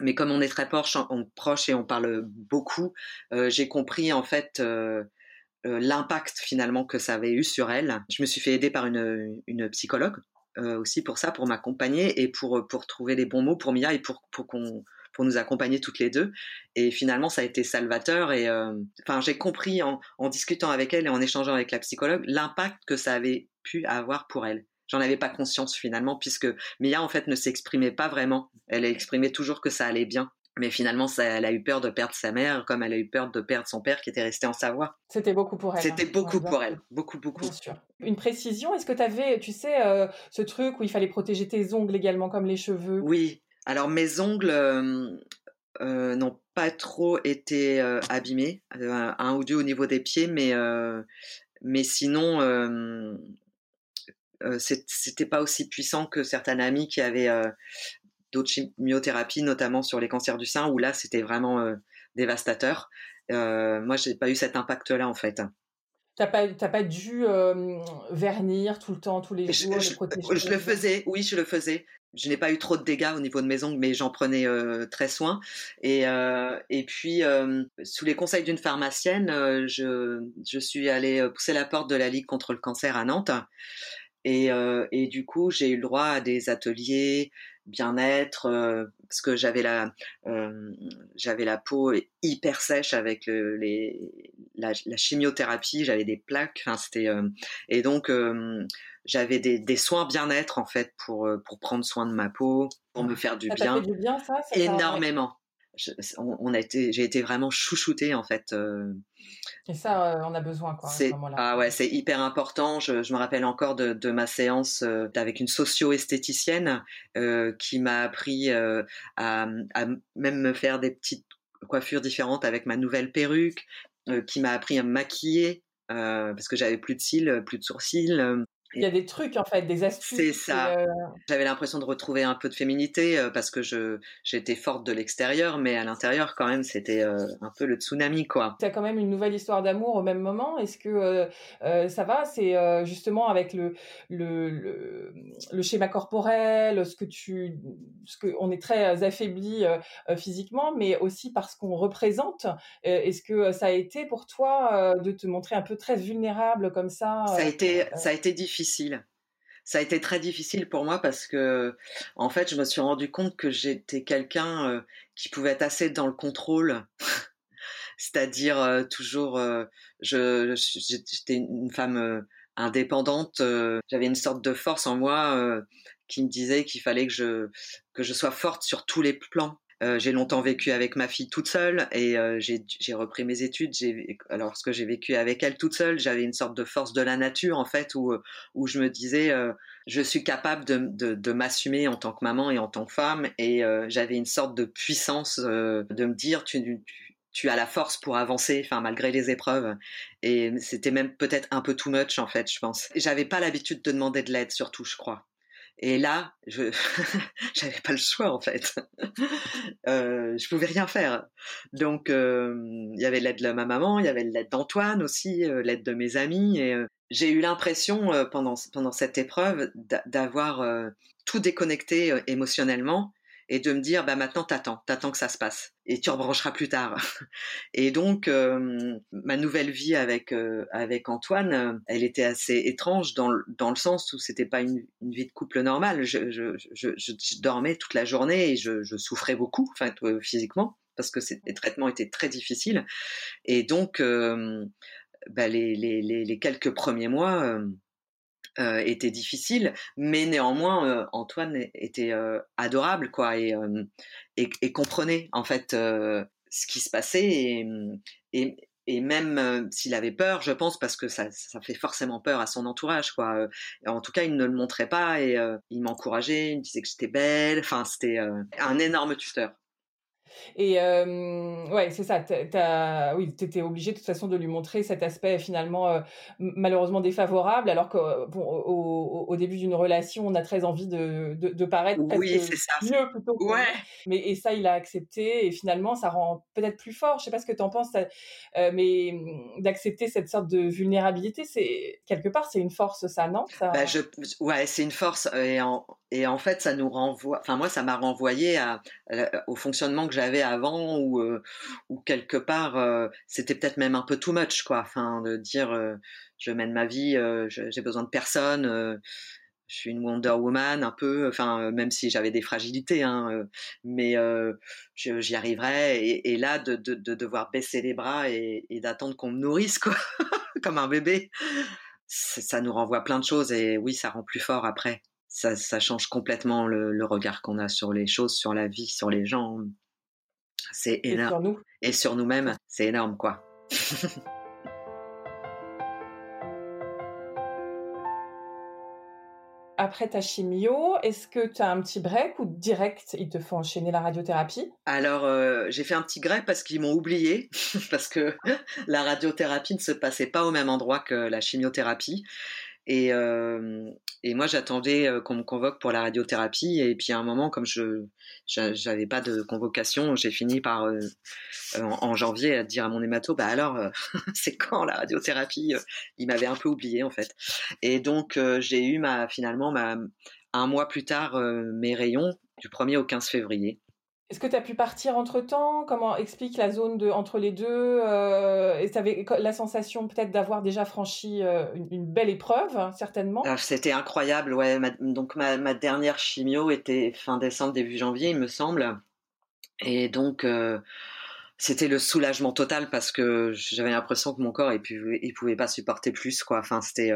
Mais comme on est très proche, proche et on parle beaucoup, euh, j'ai compris en fait l'impact finalement que ça avait eu sur elle. Je me suis fait aider par une, psychologue aussi pour ça, pour m'accompagner et pour pour trouver les bons mots pour Mia et pour pour qu'on pour nous accompagner toutes les deux. Et finalement, ça a été salvateur. Et enfin, j'ai compris en discutant avec elle et en échangeant avec la psychologue l'impact que ça avait pu avoir pour elle j'en avais pas conscience finalement puisque Mia en fait ne s'exprimait pas vraiment. Elle exprimait toujours que ça allait bien. Mais finalement, ça, elle a eu peur de perdre sa mère, comme elle a eu peur de perdre son père qui était resté en Savoie. C'était beaucoup pour elle. C'était hein. beaucoup pour elle, beaucoup, beaucoup. Bien sûr. Une précision, est-ce que tu avais, tu sais, euh, ce truc où il fallait protéger tes ongles également, comme les cheveux? Oui. Alors, mes ongles euh, euh, n'ont pas trop été abîmés, un ou deux au niveau des pieds, mais, mais sinon, euh, c'était pas aussi puissant que certains amis qui avaient euh, d'autres chimiothérapies, notamment sur les cancers du sein, où là c'était vraiment euh, dévastateur. moi, j'ai pas eu cet impact-là en fait. T'as pas, pas dû vernir tout le temps, tous les jours, je, je, le faisais, oui, je le faisais. Je n'ai pas eu trop de dégâts au niveau de mes ongles, mais j'en prenais très soin. Et, et puis, sous les conseils d'une pharmacienne, je, je suis allée pousser la porte de la Ligue contre le cancer à Nantes. Et, euh, et du coup, j'ai eu le droit à des ateliers bien-être euh, parce que j'avais la euh, j'avais la peau hyper sèche avec le, les la, la chimiothérapie, j'avais des plaques. Enfin, c'était et donc j'avais des, des soins bien-être en fait pour pour prendre soin de ma peau, pour me faire du ça bien. Fait du bien ça, énormément. On, a été, j'ai été vraiment chouchoutée en fait. Et ça, euh, on a besoin, quoi, à Ah ouais, c'est hyper important. Je, je, me rappelle encore de, de ma séance euh, avec une socio-esthéticienne euh, qui m'a appris euh, à, à, même me faire des petites coiffures différentes avec ma nouvelle perruque, qui m'a appris à me maquiller parce que j'avais plus de cils, plus de sourcils. Il y a des trucs en fait, des astuces. C'est ça. Euh, J'avais l'impression de retrouver un peu de féminité euh, parce que je j'étais forte de l'extérieur, mais à l'intérieur quand même c'était euh, un peu le tsunami quoi. Tu as quand même une nouvelle histoire d'amour au même moment. Est-ce que ça va? C'est justement avec le, le, le le schéma corporel, ce que tu ce que on est très affaibli physiquement, mais aussi parce qu'on représente. Est-ce que ça a été pour toi de te montrer un peu très vulnérable comme ça Ça a été ça a été difficile Ça a été très difficile pour moi parce que, en fait, je me suis rendu compte que j'étais quelqu'un euh, qui pouvait être assez dans le contrôle. (laughs) C'est-à-dire euh, toujours, euh, je, j'étais une femme indépendante. J'avais une sorte de force en moi qui me disait qu'il fallait que je que je sois forte sur tous les plans. Euh, j'ai longtemps vécu avec ma fille toute seule et euh, j'ai repris mes études. Alors, ce que j'ai vécu avec elle toute seule, j'avais une sorte de force de la nature en fait, où où je me disais, euh, je suis capable de, de, de m'assumer en tant que maman et en tant que femme, et j'avais une sorte de puissance de me dire, tu, tu as la force pour avancer, enfin malgré les épreuves. Et c'était même peut-être un peu too much en fait, je pense. J'avais pas l'habitude de demander de l'aide, surtout, je crois. Et là, je (laughs) j'avais pas le choix en fait. (laughs) euh, je pouvais rien faire. Donc euh, il y avait l'aide de ma maman, il y avait l'aide d'Antoine aussi, euh, l'aide de mes amis. Et euh, j'ai eu l'impression pendant pendant cette épreuve d'avoir tout déconnecté émotionnellement et de me dire bah maintenant t'attends, t'attends que ça se passe et tu rebrancheras plus tard. (laughs) Et donc euh, ma nouvelle vie avec euh, avec Antoine, euh, elle était assez étrange dans le, dans le sens où c'était pas une, vie de couple normale. Je, je, je, dormais toute la journée et je, souffrais beaucoup, enfin physiquement parce que les traitements étaient très difficiles et donc bah, les, les, les, quelques premiers mois euh, était difficile, mais néanmoins euh, Antoine était euh, adorable quoi et, comprenait en fait ce qui se passait et même s'il avait peur, je pense parce que ça, ça fait forcément peur à son entourage quoi. en tout cas, il ne le montrait pas et il m'encourageait, il me disait que j'étais belle. Enfin, c'était un énorme tuteur. Et euh, ouais, c'est ça. T'as, oui, t'étais obligé de toute façon de lui montrer cet aspect finalement euh, malheureusement défavorable, alors bon, au, au, début d'une relation, on a très envie de, de, de paraître oui, c'est ça. mieux plutôt. Que ouais. Mais et ça, il a accepté et finalement, ça rend peut-être plus fort. Je sais pas ce que tu en penses, euh, mais mm, d'accepter cette sorte de vulnérabilité, c'est quelque part, c'est une force, ça, non? Ça... Bah, je, ouais, c'est une force et en, et en fait, ça nous renvoie. Enfin, moi, ça m'a renvoyé à, au fonctionnement que j'avais avant, euh, ou quelque part, euh, c'était peut-être même un peu too much, quoi. Enfin, de dire, euh, je mène ma vie, j'ai besoin de personne. je suis une Wonder Woman un peu, enfin même si j'avais des fragilités, hein, mais j'y arriverais. Et, et là, de, de, de, devoir baisser les bras et, et d'attendre qu'on me nourrisse, quoi, (laughs) comme un bébé, ça nous renvoie plein de choses. Et oui, ça rend plus fort après ça, ça change complètement le, le regard qu'on a sur les choses, sur la vie, sur les gens. C'est énorme. Et sur nous. Et sur nous-mêmes, c'est énorme, quoi. après ta chimio, est-ce que tu as un petit break ou direct ils te font enchaîner la radiothérapie? Alors euh, j'ai fait un petit break parce qu'ils m'ont oublié (laughs) parce que (laughs) la radiothérapie ne se passait pas au même endroit que la chimiothérapie. Et, euh, et moi, j'attendais euh, qu'on me convoque pour la radiothérapie. Et puis à un moment, comme je j'avais pas de convocation, j'ai fini par euh, en, janvier à dire à mon hémato, bah alors, euh, (laughs) c'est quand la radiothérapie Il m'avait un peu oublié en fait. Et donc j'ai eu ma finalement ma un mois plus tard mes rayons du 1er au 15 février. Est-ce que tu as pu partir entre temps Comment explique la zone de, entre les deux euh, Et tu avais la sensation peut-être d'avoir déjà franchi euh, une, belle épreuve, hein, certainement? Ah, C'était incroyable, ouais. donc ma, ma, dernière chimio était fin décembre, début janvier, il me semble. Et donc. Euh, c'était le soulagement total parce que j'avais l'impression que mon corps il pouvait, pouvait pas supporter plus quoi. Enfin c'était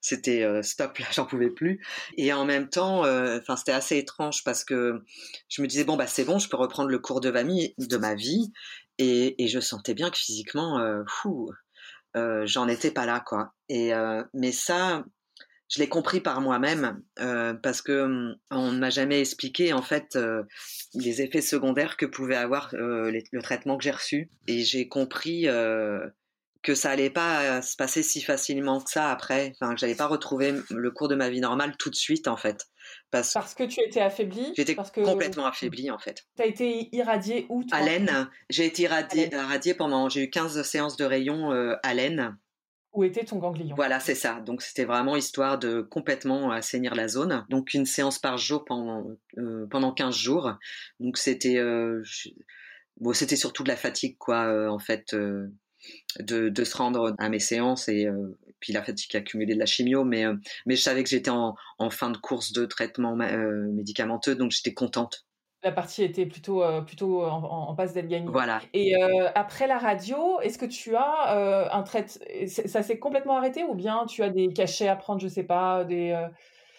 c'était euh, stop là (laughs) j'en pouvais plus. Et en même temps euh, enfin c'était assez étrange parce que je me disais bon bah c'est bon je peux reprendre le cours de ma vie de ma vie. Et, et je sentais bien que physiquement euh, euh, j'en étais pas là quoi. Et mais ça je l'ai compris par moi-même parce que hum, on ne m'a jamais expliqué en fait les effets secondaires que pouvait avoir le traitement que j'ai reçu. Et j'ai compris que ça allait pas euh, se passer si facilement que ça après, enfin que j'allais pas retrouver le cours de ma vie normale tout de suite en fait. Parce, parce que tu étais affaibli J'étais complètement affaibli en fait. Tu as été irradié où toi? À l'aine. J'ai été irradié, irradié pendant, j'ai eu 15 séances de rayons euh, à l'aine. Où était ton ganglion? Voilà, c'est ça. Donc c'était vraiment histoire de complètement assainir la zone. Donc une séance par jour pendant, euh, pendant 15 jours. Donc c'était... Euh, bon, c'était surtout de la fatigue quoi en fait de, de, se rendre à mes séances et, euh, puis la fatigue accumulée de la chimio, mais, euh, mais je savais que j'étais en, en, fin de course de traitement euh, médicamenteux, donc j'étais contente. La partie était plutôt, plutôt en, en passe d'être gagnée. Voilà. Et après la radio, est-ce que tu as un traitement Ça s'est complètement arrêté ou bien tu as des cachets à prendre, je sais pas, des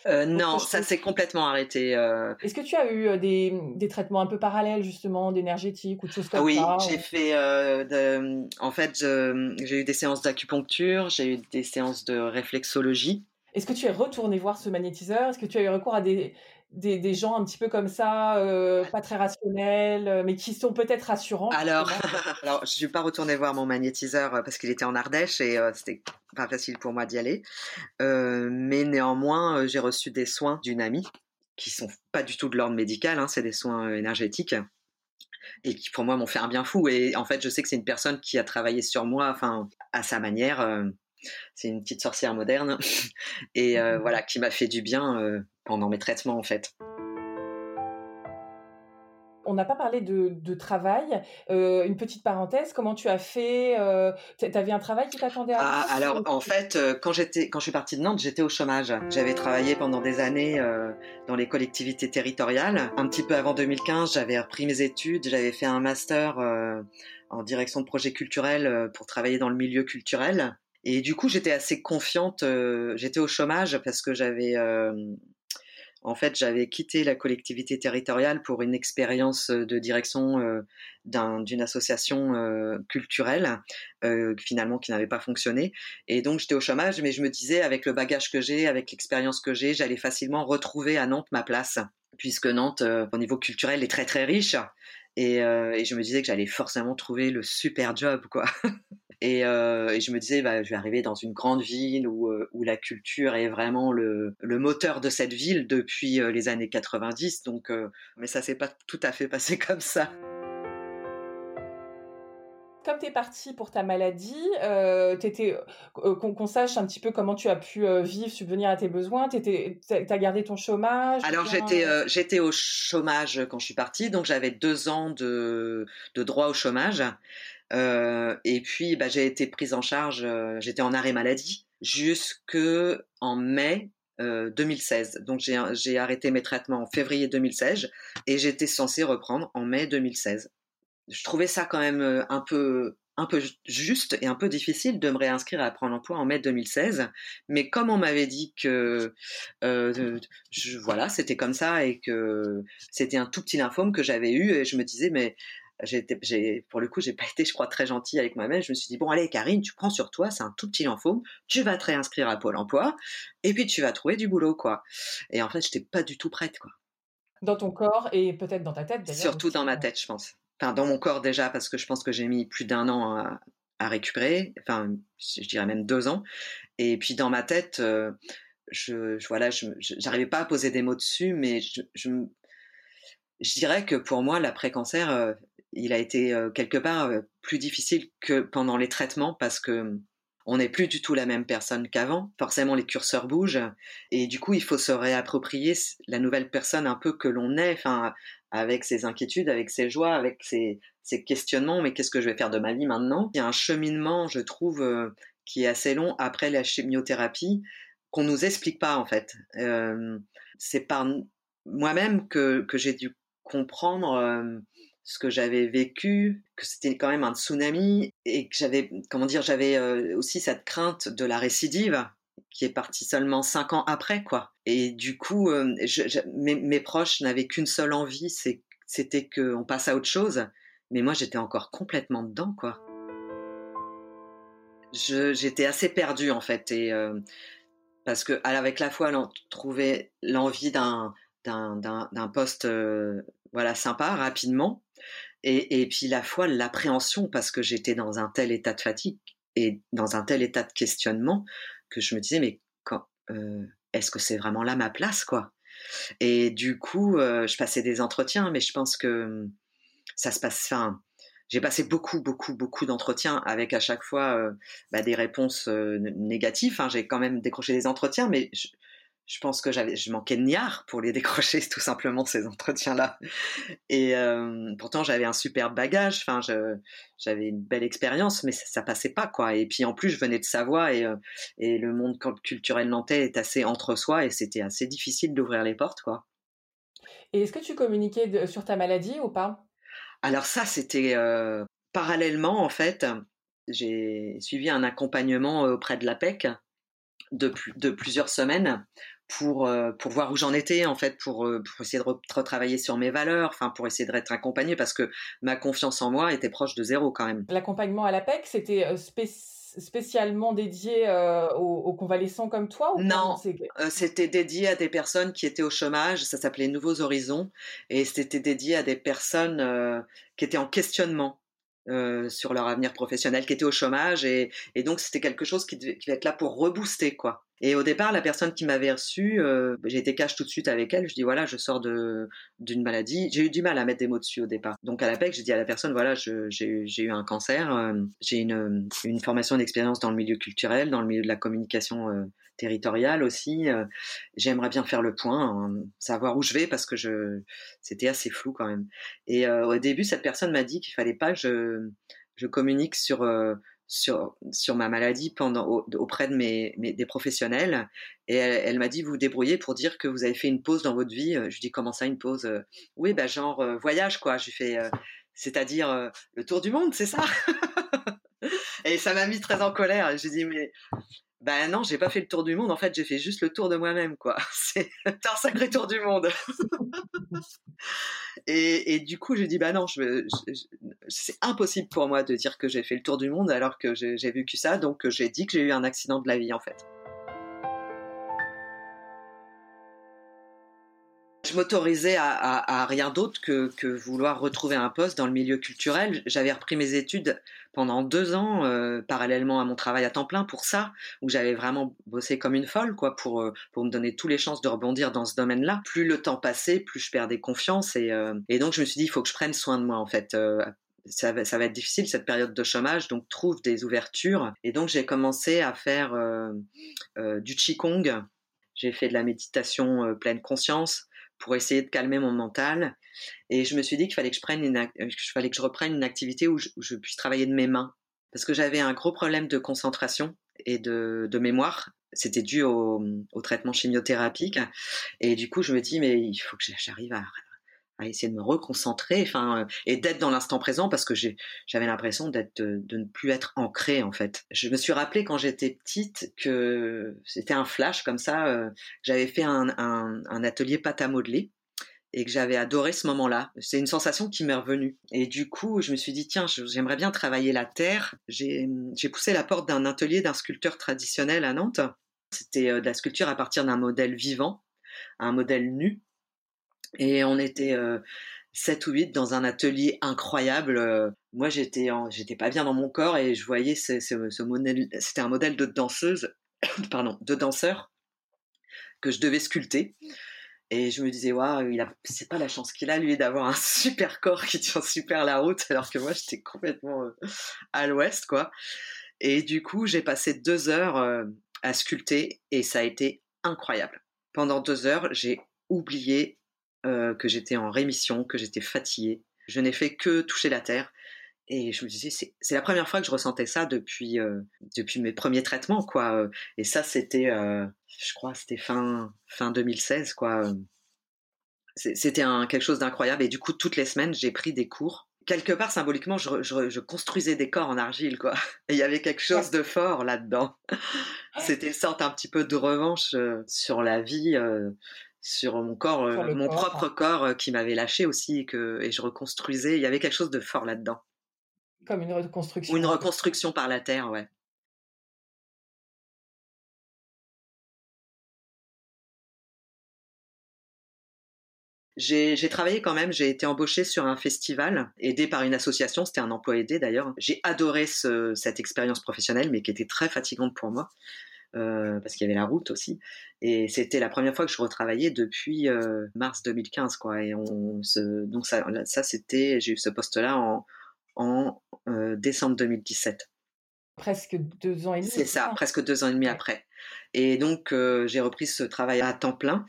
euh, non, ça s'est complètement arrêté. Euh. Est-ce que tu as eu euh, des, des, traitements un peu parallèles justement, d'énergétique ou de choses comme oui, ça Oui, j'ai fait. De, en fait, j'ai eu des séances d'acupuncture, j'ai eu des séances de réflexologie. Est-ce que tu es retourné voir ce magnétiseur? Est-ce que tu as eu recours à des, des, des, gens un petit peu comme ça, euh, pas très rationnels, euh, mais qui sont peut-être rassurants. Alors, (laughs) alors, je suis pas retournée voir mon magnétiseur euh, parce qu'il était en Ardèche et euh, c'était pas facile pour moi d'y aller. Euh, mais néanmoins, j'ai reçu des soins d'une amie qui sont pas du tout de l'ordre médical, hein, c'est des soins énergétiques et qui pour moi m'ont fait un bien fou. Et en fait, je sais que c'est une personne qui a travaillé sur moi, enfin à sa manière. C'est une petite sorcière moderne (laughs) et mmh voilà qui m'a fait du bien pendant mes traitements en fait. On n'a pas parlé de, travail. Euh, une petite parenthèse, comment tu as fait euh, Tu avais un travail qui t'attendait à ah, Alors en fait, euh, quand j'étais, quand je suis partie de Nantes, j'étais au chômage. J'avais travaillé pendant des années dans les collectivités territoriales. Un petit peu avant 2015, j'avais repris mes études. J'avais fait un master en direction de projets culturels pour travailler dans le milieu culturel. Et du coup, j'étais assez confiante. j'étais au chômage parce que j'avais en fait, j'avais quitté la collectivité territoriale pour une expérience de direction d'une association culturelle, finalement qui n'avait pas fonctionné. Et donc, j'étais au chômage, mais je me disais, avec le bagage que j'ai, avec l'expérience que j'ai, j'allais facilement retrouver à Nantes ma place, puisque Nantes, au niveau culturel, est très très riche. Et, et je me disais que j'allais forcément trouver le super job, quoi. (laughs) Et, euh, et, je me disais, bah, je vais arriver dans une grande ville où, euh, la culture est vraiment le, moteur de cette ville depuis euh, les années 90. Donc, euh, mais ça s'est pas tout à fait passé comme ça. Comme tu es parti pour ta maladie, euh, qu'on sache un petit peu comment tu as pu vivre, subvenir à tes besoins. Tu as gardé ton chômage Alors j'étais j'étais au chômage quand je suis partie, donc j'avais deux ans de, de droit au chômage. Euh, et puis, bah, j'ai été prise en charge, euh, j'étais en arrêt maladie jusque en mai euh, 2016. Donc, j'ai arrêté mes traitements en février 2016 et j'étais censée reprendre en mai 2016. Je trouvais ça quand même euh, un peu un peu juste et un peu difficile de me réinscrire à Prendre l'emploi en mai 2016. Mais comme on m'avait dit que euh, je, voilà, c'était comme ça et que c'était un tout petit lymphome que j'avais eu, et je me disais mais j'ai, pour le coup, j'ai pas été, je crois, très gentille avec moi-même. Je me suis dit, bon, allez, Karine, tu prends sur toi, c'est un tout petit lymphome, tu vas te réinscrire à Pôle emploi, et puis tu vas trouver du boulot, quoi. Et en fait, j'étais pas du tout prête, quoi. Dans ton corps et peut-être dans ta tête, d'ailleurs. Surtout dans ma tête, je pense. Enfin, dans mon corps déjà, parce que je pense que j'ai mis plus d'un an à, récupérer, enfin, je dirais même deux ans. Et puis dans ma tête, euh, je, voilà, je, j'arrivais pas à poser des mots dessus, mais je, je, dirais que pour moi, l'après-cancer, euh, il a été euh, quelque part plus difficile que pendant les traitements parce que on n'est plus du tout la même personne qu'avant. Forcément, les curseurs bougent et du coup, il faut se réapproprier la nouvelle personne un peu que l'on est, enfin, avec ses inquiétudes, avec ses joies, avec ses, ses questionnements. Mais qu'est-ce que je vais faire de ma vie maintenant? Il y a un cheminement, je trouve, euh, qui est assez long après la chimiothérapie qu'on nous explique pas en fait. Euh, c'est par moi-même que, que j'ai dû comprendre euh, ce que j'avais vécu, que c'était quand même un tsunami et que j'avais, comment dire, j'avais euh, aussi cette crainte de la récidive qui est partie seulement cinq ans après, quoi. Et du coup, euh, mes, proches n'avaient qu'une seule envie, c'était qu'on passe à autre chose. Mais moi, j'étais encore complètement dedans, quoi. J'étais assez perdue, en fait, et euh, parce que avec la fois, trouver l'envie d'un d'un poste euh, voilà sympa rapidement et, et puis la fois l'appréhension parce que j'étais dans un tel état de fatigue et dans un tel état de questionnement que je me disais mais quand euh, est-ce que c'est vraiment là ma place quoi? Et du coup euh, je passais des entretiens mais je pense que ça se passe enfin j'ai passé beaucoup, beaucoup, beaucoup d'entretiens avec à chaque fois euh, bah, des réponses négatives. J'ai quand même décroché des entretiens, mais je pense que j'avais, je manquais de niard pour les (laughs) décrocher tout simplement ces entretiens-là. Et euh, pourtant j'avais un super bagage, enfin j'avais une belle expérience, mais ça, ça, passait pas quoi. Et puis en plus je venais de Savoie et, euh, et le monde culturel nantais est assez entre soi et c'était assez difficile d'ouvrir les portes quoi. Et est-ce que tu communiquais de, sur ta maladie ou pas? Alors ça c'était euh, parallèlement en fait. J'ai suivi un accompagnement auprès de l'APEC de, de plusieurs semaines pour euh, pour voir où j'en étais en fait pour euh, pour essayer de retravailler sur mes valeurs enfin pour essayer d'être accompagné parce que ma confiance en moi était proche de zéro quand même l'accompagnement à l'APEC c'était euh, spécialement dédié aux, convalescents comme toi ou Non, c'était dédié à des personnes qui étaient au chômage, ça s'appelait Nouveaux Horizons, et c'était dédié à des personnes qui étaient en questionnement. sur leur avenir professionnel, qui étaient au chômage, et, et donc c'était quelque chose qui devait, qui devait être là pour rebooster, quoi. Et au départ, la personne qui m'avait reçu, euh, j'ai été cash tout de suite avec elle. Je dis voilà, je sors de d'une maladie. J'ai eu du mal à mettre des mots dessus au départ. Donc à la PEC, j'ai dit à la personne voilà, j'ai eu un cancer, euh, j'ai une, une formation d'expérience dans le milieu culturel, dans le milieu de la communication euh, territoriale aussi. Euh, j'aimerais bien faire le point, hein, savoir où je vais parce que je c'était assez flou quand même. Et au début, cette personne m'a dit qu'il fallait pas que je je communique sur sur, sur ma maladie pendant, auprès de mes, mes, des professionnels. Et elle, elle m'a dit, vous débrouillez pour dire que vous avez fait une pause dans votre vie. Je lui dis, comment ça, une pause Oui, bah, genre euh, voyage, quoi. Je fais, euh, c'est-à-dire euh, le tour du monde, c'est ça? (laughs) Et ça m'a mis très en colère. J'ai dit, mais ben non, j'ai pas fait le tour du monde. En fait, j'ai fait juste le tour de moi-même, quoi. (laughs) C'est un sacré tour du monde. (laughs) et, du coup, j'ai dit, bah non, je, je, c'est impossible pour moi de dire que j'ai fait le tour du monde alors que j'ai vécu ça. Donc, j'ai dit que j'ai eu un accident de la vie, en fait. je m'autorisais à, rien d'autre que, vouloir retrouver un poste dans le milieu culturel. J'avais repris mes études pendant deux ans, euh, parallèlement à mon travail à temps plein pour ça, où j'avais vraiment bossé comme une folle, quoi, pour, euh, pour me donner toutes les chances de rebondir dans ce domaine-là. Plus le temps passait, plus je perdais confiance. Et, euh, donc, je me suis dit, il faut que je prenne soin de moi, en fait. Ça va, ça va, être difficile cette période de chômage, donc trouve des ouvertures. Et donc j'ai commencé à faire du qigong. J'ai fait de la méditation pleine conscience pour essayer de calmer mon mental. Et je me suis dit qu'il fallait que je prenne euh, fallait que je reprenne une activité où je, puisse travailler de mes mains. Parce que j'avais un gros problème de concentration et de, de mémoire. C'était dû au, au, traitement chimiothérapique. Et du coup, je me dis, mais il faut que j'arrive à à essayer de me reconcentrer, enfin, euh, et d'être dans l'instant présent parce que j'avais l'impression d'être, de, ne plus être ancré en fait. Je me suis rappelé quand j'étais petite que c'était un flash comme ça. Euh, j'avais fait un, un, atelier pâte à modeler et que j'avais adoré ce moment-là. C'est une sensation qui m'est revenue. Et du coup, je me suis dit, tiens, j'aimerais bien travailler la terre. J'ai poussé la porte d'un atelier d'un sculpteur traditionnel à Nantes. C'était euh, de la sculpture à partir d'un modèle vivant, un modèle nu. Et on était euh, 7 ou 8 dans un atelier incroyable. Euh, moi, j'étais j'étais pas bien dans mon corps et je voyais ce, modèle. C'était un modèle de danseuse, (coughs) pardon, de danseur que je devais sculpter. Et je me disais, waouh, c'est pas la chance qu'il a, lui, d'avoir un (laughs) super corps qui tient super la route, alors que moi, j'étais complètement euh, à l'ouest, quoi. Et du coup, j'ai passé deux heures euh, à sculpter et ça a été incroyable. Pendant deux heures, j'ai oublié euh, que j'étais en rémission, que j'étais fatiguée. Je n'ai fait que toucher la terre. Et je me disais, c'est la première fois que je ressentais ça depuis, euh, depuis mes premiers traitements, quoi. Et ça, c'était, euh, je crois, c'était fin, fin 2016, quoi. C'était quelque chose d'incroyable. Et du coup, toutes les semaines, j'ai pris des cours. Quelque part, symboliquement, je, je, construisais des corps en argile, quoi. (laughs) Et il y avait quelque chose de fort là-dedans. C'était une sorte un petit peu de revanche sur la vie sur mon corps, euh, mon propre corps euh, qui m'avait lâché aussi et que et je reconstruisais. Il y avait quelque chose de fort là-dedans. Comme une reconstruction. une reconstruction par la terre, ouais. J'ai travaillé quand même, j'ai été embauchée sur un festival, aidé par une association, c'était un emploi aidé d'ailleurs. J'ai adoré cette expérience professionnelle, mais qui était très fatigante pour moi. Euh, parce qu'il y avait la route aussi. Et c'était la première fois que je retravaillais depuis euh, mars 2015, quoi. Et on se, donc ça, ça c'était, j'ai eu ce poste-là en, en euh, décembre 2017. Presque deux ans et demi. C'est ça, presque deux ans et demi après. Et donc j'ai repris ce travail à temps plein.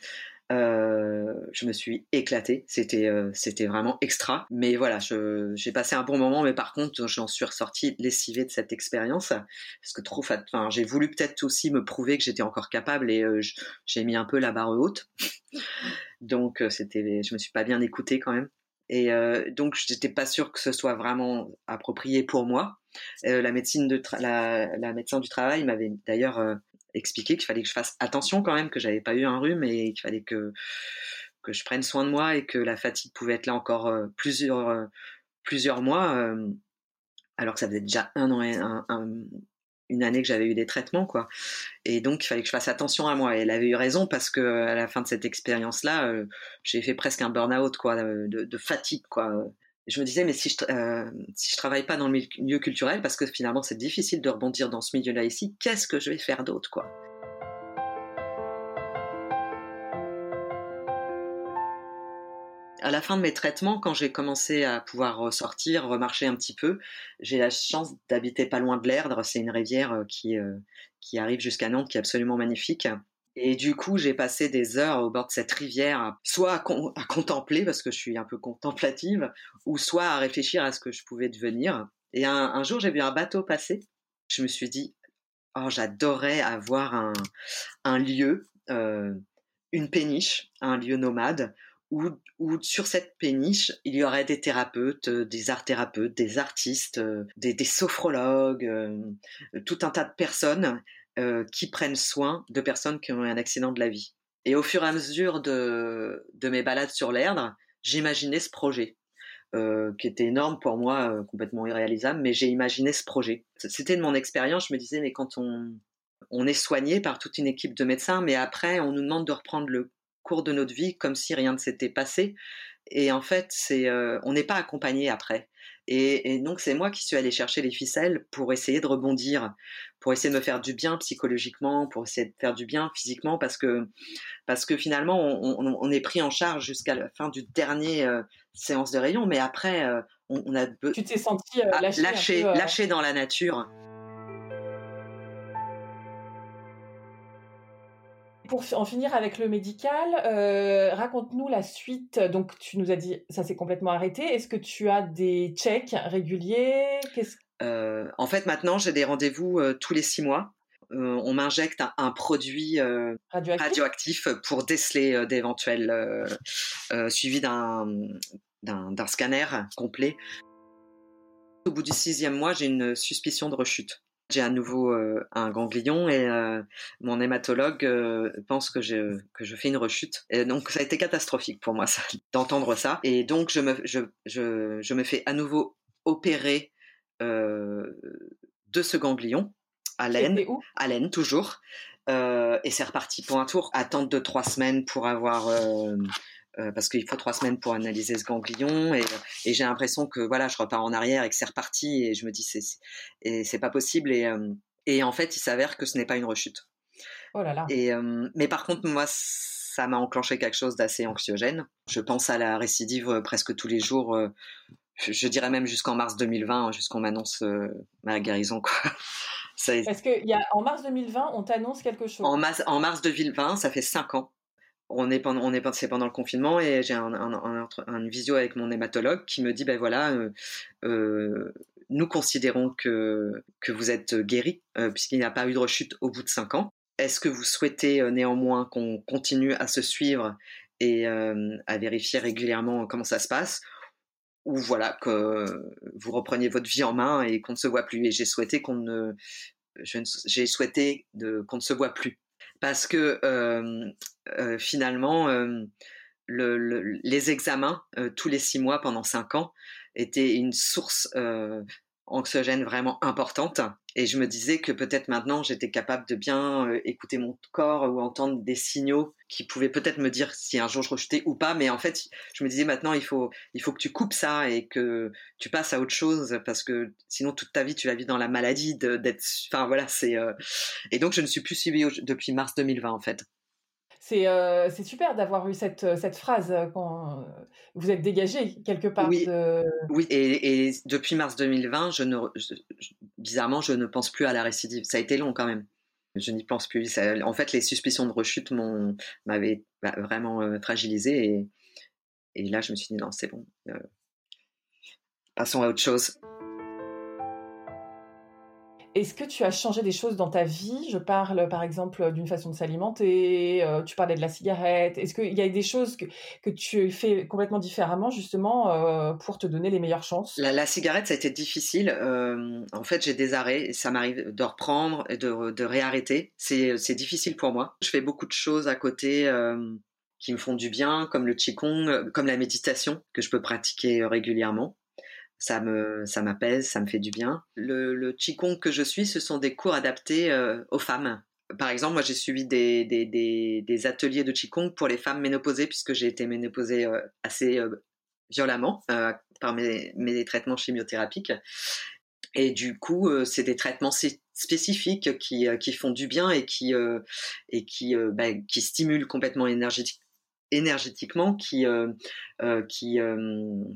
Euh, je me suis éclatée, c'était euh, c'était vraiment extra. Mais voilà, j'ai passé un bon moment, mais par contre, j'en suis ressortie lessivée de cette expérience parce que trop, enfin, j'ai voulu peut-être aussi me prouver que j'étais encore capable et euh, j'ai mis un peu la barre haute. (laughs) donc c'était, je me suis pas bien écoutée quand même. Et donc j'étais pas sûre que ce soit vraiment approprié pour moi. la médecine de la médecin du travail m'avait d'ailleurs expliqué qu'il fallait que je fasse attention quand même, que j'avais pas eu un rhume et qu'il fallait que que je prenne soin de moi et que la fatigue pouvait être là encore euh, plusieurs euh, plusieurs mois, euh, alors que ça faisait déjà un an et un, une année que j'avais eu des traitements quoi. Et donc il fallait que je fasse attention à moi. Et elle avait eu raison parce que à la fin de cette expérience là, j'ai fait presque un burn-out quoi, de, de, fatigue quoi je me disais, mais si je, euh, si je travaille pas dans le milieu culturel, parce que finalement c'est difficile de rebondir dans ce milieu-là ici, qu'est-ce que je vais faire d'autre, quoi? À la fin de mes traitements, quand j'ai commencé à pouvoir ressortir, remarcher un petit peu, j'ai la chance d'habiter pas loin de l'Erdre. C'est une rivière euh, qui, euh, qui arrive jusqu'à Nantes, qui est absolument magnifique. Et du coup, j'ai passé des heures au bord de cette rivière, soit à, contempler, parce que je suis un peu contemplative, ou soit à réfléchir à ce que je pouvais devenir. Et un, jour, j'ai vu un bateau passer. Je me suis dit, oh, j'adorerais avoir un, lieu, euh, une péniche, un lieu nomade, où, sur cette péniche, il y aurait des thérapeutes, euh, des art thérapeutes, des artistes, euh, des sophrologues, tout un tas de personnes euh, qui prennent soin de personnes qui ont eu un accident de la vie. Et au fur et à mesure de, mes balades sur l'Erdre, j'imaginais ce projet. Euh, qui était énorme pour moi, euh, complètement irréalisable, mais j'ai imaginé ce projet. C'était de mon expérience, je me disais, mais quand on, on est soigné par toute une équipe de médecins, mais après, on nous demande de reprendre le cours de notre vie comme si rien ne s'était passé. Et en fait, c'est, on n'est pas accompagné après. Et, donc, c'est moi qui suis allée chercher les ficelles pour essayer de rebondir, pour essayer de me faire du bien psychologiquement, pour essayer de faire du bien physiquement, parce que, parce que finalement, on, est pris en charge jusqu'à la fin du dernier séance de rayon, mais après, on, a. Tu t'es senti lâché, lâché, lâché dans la nature. Pour en finir avec le médical, euh, raconte-nous la suite. Donc, tu nous as dit, ça s'est complètement arrêté. Est-ce que tu as des checks réguliers? Euh, En fait, maintenant, j'ai des rendez-vous euh, tous les six mois. on m'injecte un, produit radioactif? pour déceler d'éventuels suivis d'un scanner complet. Au bout du sixième mois, j'ai une suspicion de rechute j'ai à nouveau euh, un ganglion et euh, mon hématologue euh, pense que je, que je fais une rechute. Et donc ça a été catastrophique pour moi (laughs) d'entendre ça. Et donc je me, je, je, je me fais à nouveau opérer de ce ganglion à l'aine, à l'aine toujours. et c'est reparti pour un tour. Attente de trois semaines pour avoir euh, parce qu'il faut trois semaines pour analyser ce ganglion et, et j'ai l'impression que voilà je repars en arrière et que c'est reparti et je me dis c'est et c'est pas possible et euh, et en fait il s'avère que ce n'est pas une rechute. Oh là là. Et euh, mais par contre moi ça m'a enclenché quelque chose d'assez anxiogène. Je pense à la récidive presque tous les jours. je dirais même jusqu'en mars 2020, jusqu'on m'annonce ma guérison quoi. Parce que y a, en mars 2020, on t'annonce quelque chose. En mars, en mars 2020, ça fait cinq ans on est pendant, on est c'est pendant le confinement et j'ai un, un, visio avec mon hématologue qui me dit ben voilà, euh, euh, nous considérons que que vous êtes guéri euh, puisqu'il n'y a pas eu de rechute au bout de cinq ans. Est-ce que vous souhaitez néanmoins qu'on continue à se suivre et à vérifier régulièrement comment ça se passe? Ou voilà que vous repreniez votre vie en main et qu'on ne se voit plus. Et j'ai souhaité qu'on ne j'ai souhaité qu'on ne se voit plus parce que finalement, les examens tous les six mois pendant cinq ans étaient une source anxiogène vraiment importante. Et je me disais que peut-être maintenant j'étais capable de bien euh, écouter mon corps ou entendre des signaux qui pouvaient peut-être me dire si un jour je rejetais ou pas. Mais en fait, je me disais maintenant il faut il faut que tu coupes ça et que tu passes à autre chose parce que sinon toute ta vie tu la vis dans la maladie d'être. Enfin voilà, c'est. Euh, et donc je ne suis plus suivie depuis mars 2020 en fait. Euh, c'est super d'avoir eu cette, euh, cette phrase euh, quand vous êtes dégagé quelque part. Oui, oui. Et, depuis mars 2020, je ne, bizarrement, je ne pense plus à la récidive. Ça a été long quand même. Je n'y pense plus. en fait, les suspicions de rechute m'avaient bah, vraiment fragilisé. Et, et, là, je me suis dit, non, c'est bon. passons à autre chose. Est-ce que tu as changé des choses dans ta vie? Je parle par exemple d'une façon de s'alimenter, euh, tu parlais de la cigarette. Est-ce qu'il y a des choses que, tu fais complètement différemment justement euh, pour te donner les meilleures chances? La, cigarette, ça a été difficile. Euh, en fait, j'ai des arrêts. Ça m'arrive de reprendre et de, de réarrêter. C'est difficile pour moi. Je fais beaucoup de choses à côté qui me font du bien, comme le qigong, comme la méditation que je peux pratiquer régulièrement ça me ça m'apaise, ça me fait du bien. Le, le qigong que je suis, ce sont des cours adaptés euh, aux femmes. Par exemple, moi j'ai suivi des, des, ateliers de qigong pour les femmes ménopausées puisque j'ai été ménopausée euh, assez euh, violemment par mes, mes traitements chimiothérapiques. Et du coup, c'est des traitements spécifiques qui, qui font du bien et qui, et qui, bah, qui stimulent complètement énergétiquement énergétiquement qui euh, euh, qui euh,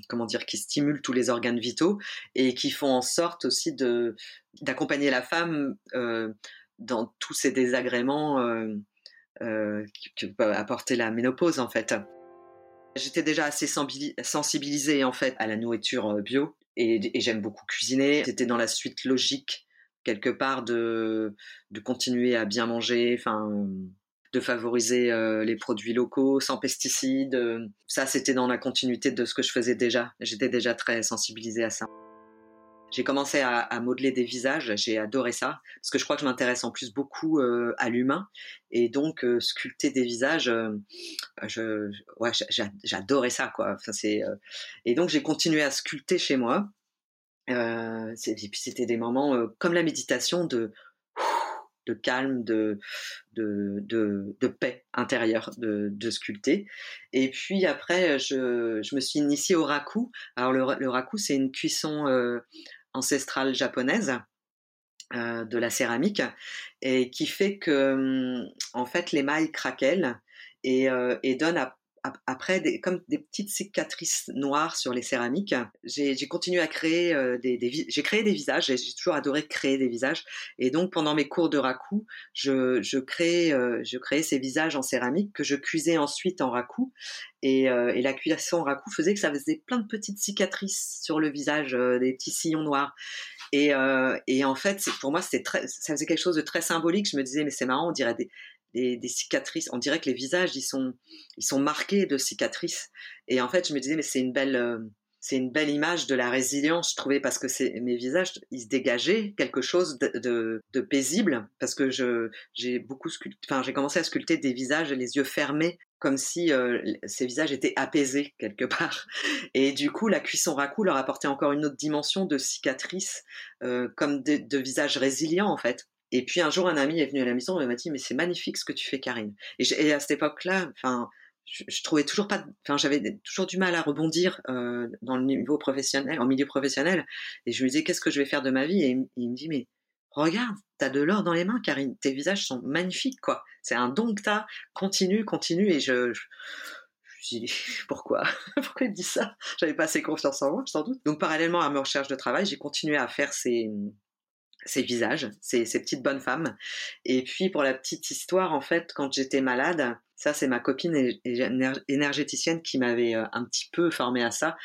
comment dire qui stimule tous les organes vitaux et qui font en sorte aussi de d'accompagner la femme dans tous ces désagréments que peut apporter la ménopause en fait. J'étais déjà assez sensibilisée en fait à la nourriture bio et, et j'aime beaucoup cuisiner. C'était dans la suite logique quelque part de de continuer à bien manger, enfin de favoriser euh, les produits locaux sans pesticides. Ça, c'était dans la continuité de ce que je faisais déjà. J'étais déjà très sensibilisée à ça. J'ai commencé à, modeler des visages, j'ai adoré ça, parce que je crois que je m'intéresse en plus beaucoup euh, à l'humain, et donc euh, sculpter des visages, j'adorais ça, quoi. Et donc j'ai continué à sculpter chez moi. et puis c'était des moments comme la méditation de de calme, de, de, de, paix intérieure de, de, sculpter. Et puis après, je, je me suis initiée au raku. Alors le, le raku, c'est une cuisson euh, ancestrale japonaise. Euh, de la céramique et qui fait que hum, en fait l'émail craquelle et, euh, et donne à après, comme des petites cicatrices noires sur les céramiques, j'ai continué à créer euh, des, des j'ai créé des visages. J'ai toujours adoré créer des visages. Et donc, pendant mes cours de raku, je, je créais, euh, je créais ces visages en céramique que je cuisais ensuite en raku. Et, euh, et la cuisson en raku faisait que ça faisait plein de petites cicatrices sur le visage, des petits sillons noirs. Et, et en fait, pour moi, c'était ça faisait quelque chose de très symbolique. Je me disais, mais c'est marrant, on dirait des, des, cicatrices. On dirait que les visages, ils sont, ils sont marqués de cicatrices. Et en fait, je me disais, mais c'est une belle, euh, c'est une belle image de la résilience, je trouvais, parce que mes visages, ils se dégageaient quelque chose de, de, paisible, parce que je, j'ai beaucoup sculpté, enfin, j'ai commencé à sculpter des visages les yeux fermés, comme si euh, ces visages étaient apaisés quelque part. (laughs) Et du coup, la cuisson raku leur apportait encore une autre dimension de cicatrices, euh, comme de visages résilients en fait. Et puis un jour, un ami est venu à la maison et m'a dit mais c'est magnifique ce que tu fais, Karine. Et, à cette époque-là, enfin, je, trouvais toujours pas, enfin, j'avais toujours du mal à rebondir euh, dans le niveau professionnel, en milieu professionnel. Et je me disais qu'est-ce que je vais faire de ma vie? Et, il me dit mais regarde, t'as de l'or dans les mains, Karine. Tes visages sont magnifiques, quoi. C'est un don que t'as. Continue, continue. Et je, je pourquoi? (laughs) Pourquoi il me dit ça? J'avais pas assez confiance en moi, sans doute. Donc, parallèlement à mes recherches de travail, j'ai continué à faire ces, ces visages, ces, petites bonnes femmes. Et puis pour la petite histoire, en fait, quand j'étais malade, ça c'est ma copine énergéticienne qui m'avait euh, un petit peu formée à ça.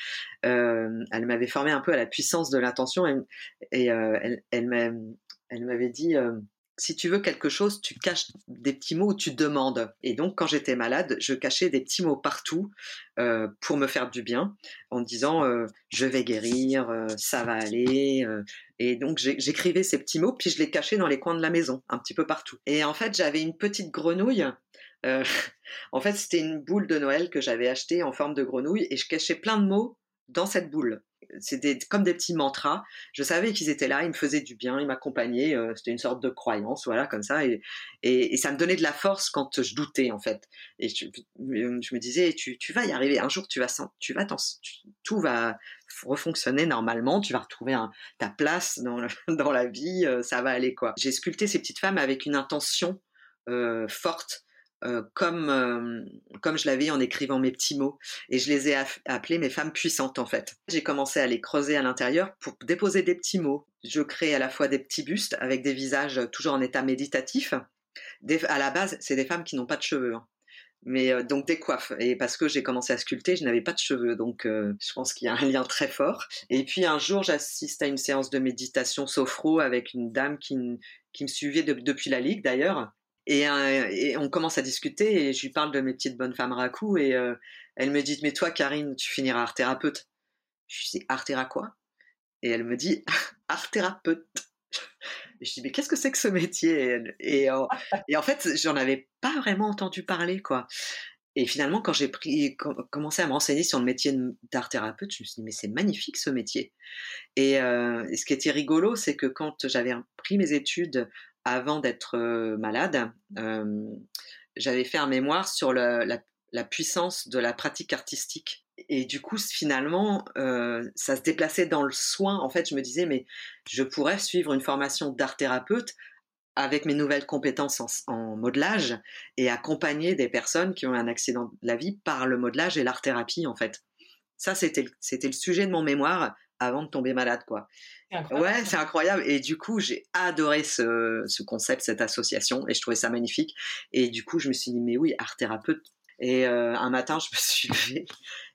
Euh, elle m'avait formée un peu à la puissance de l'intention et, et euh, elle, elle m'avait dit si tu veux quelque chose, tu caches des petits mots ou tu demandes. Et donc, quand j'étais malade, je cachais des petits mots partout euh, pour me faire du bien, en disant euh, je vais guérir, euh, ça va aller. et donc, j'écrivais ces petits mots, puis je les cachais dans les coins de la maison, un petit peu partout. Et en fait, j'avais une petite grenouille. (laughs) en fait, c'était une boule de Noël que j'avais achetée en forme de grenouille, et je cachais plein de mots dans cette boule c'était comme des petits mantras. Je savais qu'ils étaient là, ils me faisaient du bien, ils m'accompagnaient. Euh, c'était une sorte de croyance, voilà, comme ça. Et, et, ça me donnait de la force quand je doutais, en fait. Et je, je me disais, tu, tu, vas y arriver. Un jour, tu vas, tu vas tout va refonctionner normalement. Tu vas retrouver ta place dans, (laughs) dans la vie. Euh, ça va aller, quoi. J'ai sculpté ces petites femmes avec une intention euh, forte euh, comme euh, comme je l'avais en écrivant mes petits mots et je les ai appelées mes femmes puissantes en fait. J'ai commencé à les creuser à l'intérieur pour déposer des petits mots. Je crée à la fois des petits bustes avec des visages toujours en état méditatif. à la base, c'est des femmes qui n'ont pas de cheveux. Hein. Mais euh, donc des coiffes et parce que j'ai commencé à sculpter, je n'avais pas de cheveux donc je pense qu'il y a un lien très fort. Et puis un jour, j'assiste à une séance de méditation sophro avec une dame qui, qui me suivait depuis la ligue d'ailleurs euh, et, on commence à discuter et je lui parle de mes petites bonnes femmes raku et euh, elle me dit mais toi Karine tu finiras art thérapeute. Je lui dis art thérapeute quoi Et elle me dit (laughs) art thérapeute. Je dis mais qu'est-ce que c'est que ce métier? Et, euh, en fait j'en avais pas vraiment entendu parler quoi. Et finalement quand j'ai commencé à me renseigner sur le métier d'art thérapeute, je me suis dit mais c'est magnifique ce métier. Et, et ce qui était rigolo c'est que quand j'avais pris mes études avant d'être malade, j'avais fait un mémoire sur la, puissance de la pratique artistique. Et du coup, finalement, ça se déplaçait dans le soin. En fait, je me disais, mais je pourrais suivre une formation d'art thérapeute avec mes nouvelles compétences en, modelage et accompagner des personnes qui ont un accident de la vie par le modelage et l'art thérapie, en fait. Ça, c'était le sujet de mon mémoire avant de tomber malade, quoi. Ouais, c'est incroyable. Et du coup, j'ai adoré ce, ce, concept, cette association, et je trouvais ça magnifique. Et du coup, je me suis dit, mais oui, art thérapeute. Et euh, un matin, je me suis levée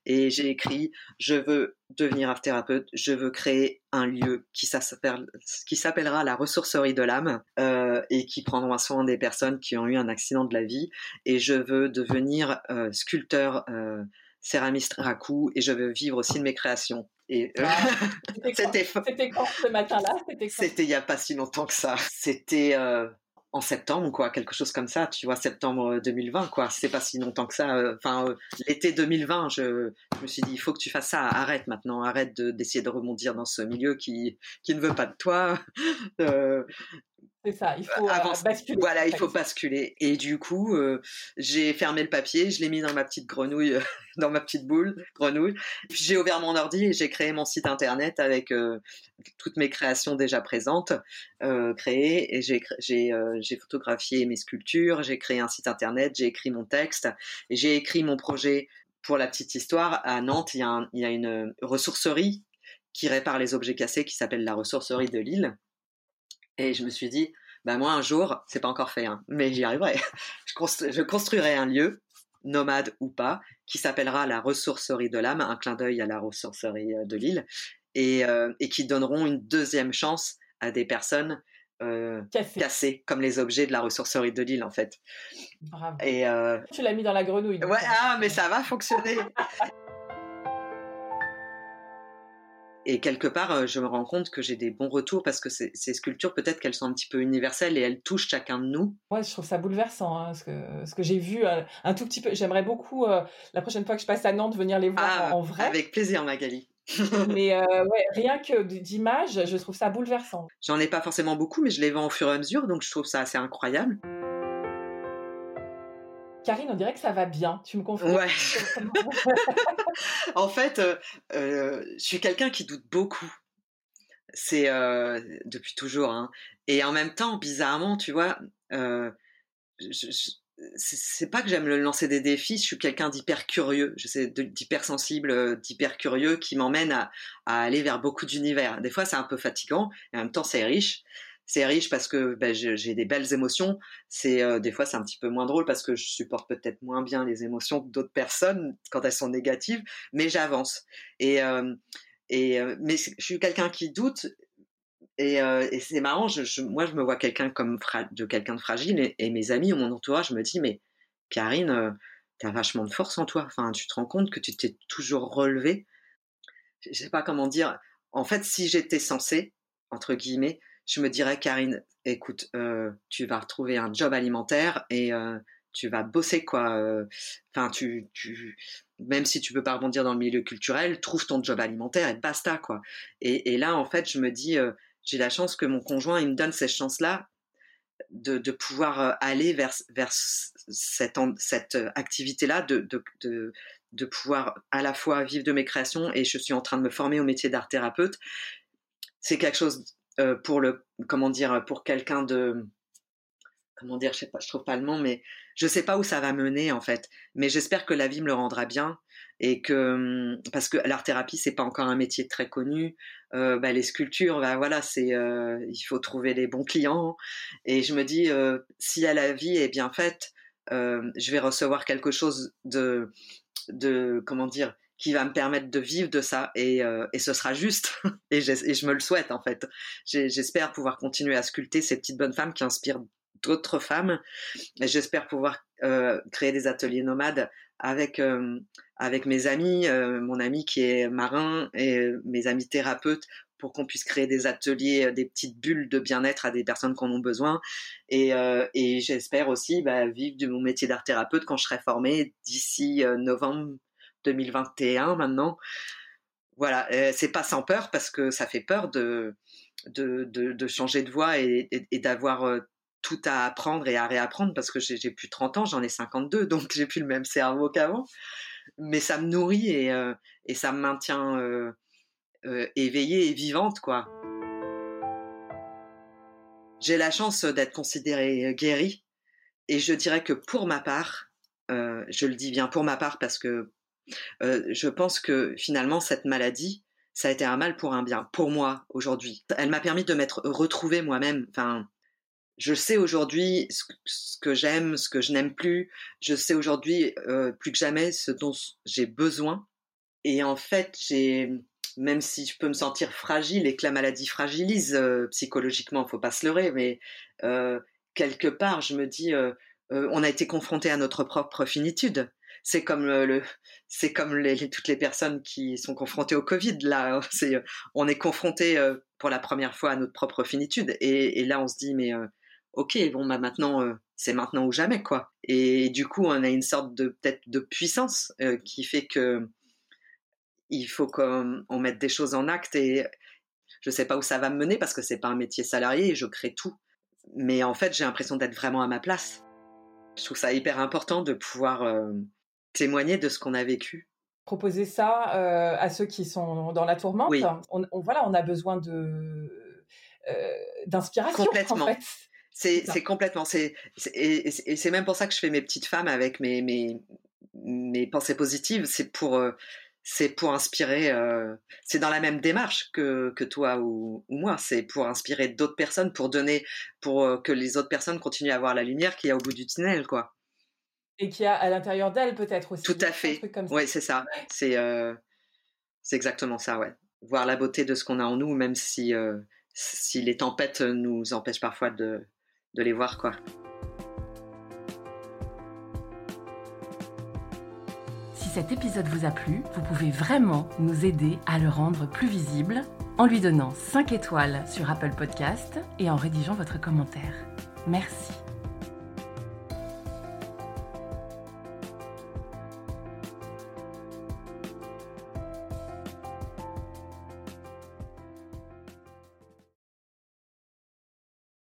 et j'ai écrit, je veux devenir art thérapeute, je veux créer un lieu qui s'appellera la ressourcerie de l'âme euh, et qui prendra soin des personnes qui ont eu un accident de la vie. Et je veux devenir euh, sculpteur céramiste raku et je veux vivre aussi de mes créations. Et euh, (laughs) c'était quand? Ce matin-là? C'était il y a pas si longtemps que ça. C'était euh, en septembre quoi, quelque chose comme ça. Tu vois, septembre 2020 quoi. C'est pas si longtemps que ça. Euh, enfin, l'été 2020, je, je, me suis dit il faut que tu fasses ça. Arrête maintenant, arrête d'essayer de, rebondir dans ce milieu qui qui ne veut pas de toi. (laughs) C'est ça, il faut euh, basculer. Voilà, il faut basculer. Et du coup, euh, j'ai fermé le papier, je l'ai mis dans ma petite grenouille, (laughs) dans ma petite boule grenouille. Puis j'ai ouvert mon ordi et j'ai créé mon site internet avec euh, toutes mes créations déjà présentes, créées. Et j'ai j'ai photographié mes sculptures, j'ai créé un site internet, j'ai écrit mon texte, et j'ai écrit mon projet. Pour la petite histoire, à Nantes, il y a, il y a une ressourcerie qui répare les objets cassés qui s'appelle la ressourcerie de Lille et je me suis dit, bah moi un jour, c'est pas encore fait, hein, mais j'y arriverai. (laughs) je, construirai un lieu, nomade ou pas, qui s'appellera la ressourcerie de l'âme, un clin d'œil à la ressourcerie euh, de l'île, et, euh, et, qui donneront une deuxième chance à des personnes euh, cassées, comme les objets de la ressourcerie de l'île en fait. Bravo. Et tu l'as mis dans la grenouille. Ouais, ah, mais ça va fonctionner. (laughs) Et quelque part, euh, je me rends compte que j'ai des bons retours parce que ces, sculptures, peut-être qu'elles sont un petit peu universelles et elles touchent chacun de nous. Ouais, je trouve ça bouleversant. Hein, ce que, ce que j'ai vu euh, un tout petit peu. J'aimerais beaucoup, euh, la prochaine fois que je passe à Nantes, venir les voir ah, en vrai. Avec plaisir, Magali. (laughs) mais ouais, rien que d'images, je trouve ça bouleversant. J'en ai pas forcément beaucoup, mais je les vends au fur et à mesure, donc je trouve ça assez incroyable. Karine, on dirait que ça va bien. Tu me confonds. Ouais. (laughs) en fait, euh, euh, je suis quelqu'un qui doute beaucoup. C'est euh, depuis toujours. Hein. Et en même temps, bizarrement, tu vois, c'est pas que j'aime le lancer des défis. Je suis quelqu'un d'hyper curieux. Je sais, d'hyper sensible, d'hyper curieux, qui m'emmène à, à, aller vers beaucoup d'univers. Des fois, c'est un peu fatigant, et en même temps, c'est riche c'est riche parce que ben, j'ai des belles émotions. C'est euh, des fois c'est un petit peu moins drôle parce que je supporte peut-être moins bien les émotions d'autres personnes quand elles sont négatives, mais j'avance. Et euh, euh, mais je suis quelqu'un qui doute et, c'est marrant. Moi je me vois quelqu'un comme de quelqu'un de fragile et, mes amis ou mon entourage me dit mais Karine t'as vachement de force en toi. Enfin tu te rends compte que tu t'es toujours relevé. Je sais pas comment dire. En fait si j'étais censée entre guillemets je me dirais, Karine, écoute, euh, tu vas retrouver un job alimentaire et euh, tu vas bosser quoi. Euh, enfin, tu, même si tu peux pas rebondir dans le milieu culturel, trouve ton job alimentaire et basta quoi. Et, là, en fait, je me dis, j'ai la chance que mon conjoint il me donne cette chance-là de, pouvoir aller vers, vers cette, cette activité-là, de, de, de pouvoir à la fois vivre de mes créations et je suis en train de me former au métier d'art thérapeute. C'est quelque chose euh, pour le comment dire pour quelqu'un de comment dire je sais pas je trouve pas le nom mais je sais pas où ça va mener en fait. Mais j'espère que la vie me le rendra bien et que hum, parce que l'art thérapie c'est pas encore un métier très connu. Euh, bah, les sculptures bah voilà c'est euh, il faut trouver les bons clients. Et je me dis euh, si la vie est bien faite euh, je vais recevoir quelque chose de de comment dire qui va me permettre de vivre de ça et, euh, et ce sera juste (laughs) et, je me le souhaite en fait. J'espère pouvoir continuer à sculpter ces petites bonnes femmes qui inspirent d'autres femmes j'espère pouvoir euh, créer des ateliers nomades avec euh, avec mes amis, euh, mon ami qui est marin et mes amis thérapeutes pour qu'on puisse créer des ateliers, des petites bulles de bien-être à des personnes qui en ont besoin. Et, et j'espère aussi bah, vivre de mon métier d'art thérapeute quand je serai formée d'ici novembre 2021 maintenant. Voilà, euh, c'est pas sans peur parce que ça fait peur de, de, de, changer de voie et, d'avoir euh, tout à apprendre et à réapprendre parce que j'ai plus 30 ans, j'en ai 52, donc (laughs) j'ai plus le même cerveau qu'avant. Mais ça me nourrit et, euh, et ça me maintient éveillée et vivante, quoi. J'ai la chance d'être considérée guérie et je dirais que pour ma part, je le dis bien pour ma part parce que euh, je pense que finalement cette maladie, ça a été un mal pour un bien pour moi aujourd'hui. Elle m'a permis de m'être retrouvée moi-même. Enfin, je sais aujourd'hui ce, que j'aime, ce que je n'aime plus. Je sais aujourd'hui euh, plus que jamais ce dont j'ai besoin. Et en fait, j'ai même si je peux me sentir fragile et que la maladie fragilise euh, psychologiquement, faut pas se leurrer, mais euh, quelque part, je me dis, on a été confronté à notre propre finitude c'est comme le, c'est comme toutes les personnes qui sont confrontées au Covid. Là, (laughs) c'est, on est confronté euh, pour la première fois à notre propre finitude, et, là on se dit mais euh, ok, bon bah maintenant euh, c'est maintenant ou jamais quoi. Et du coup on a une sorte de peut-être de puissance qui fait que il faut qu'on on mette des choses en acte et je sais pas où ça va me mener parce que c'est pas un métier salarié et je crée tout mais en fait, j'ai l'impression d'être vraiment à ma place. Je trouve ça hyper important de pouvoir euh, témoigner de ce qu'on a vécu. Proposer ça euh, à ceux qui sont dans la tourmente. Oui. On, on- voilà, on a besoin de euh, d'inspiration. (laughs) Complètement. En fait. C'est complètement. c'est et et- et c'est même pour ça que je fais mes petites femmes avec mes, mes, mes pensées positives. C'est pour, euh, c'est pour inspirer. euh, c'est dans la même démarche que, que toi ou, ou moi. C'est pour inspirer d'autres personnes, pour donner, pour euh, que les autres personnes continuent à voir la lumière qu'il y a au bout du tunnel, quoi. Et qui a à l'intérieur d'elle peut-être aussi. Tout à un fait. truc comme ça. Ouais, c'est ça. C'est euh, c'est exactement ça, ouais. Voir la beauté de ce qu'on a en nous, même si, euh, si les tempêtes nous empêchent parfois de, de les voir, quoi. Si cet épisode vous a plu, vous pouvez vraiment nous aider à le rendre plus visible en lui donnant 5 étoiles sur Apple Podcast et en rédigeant votre commentaire. Merci.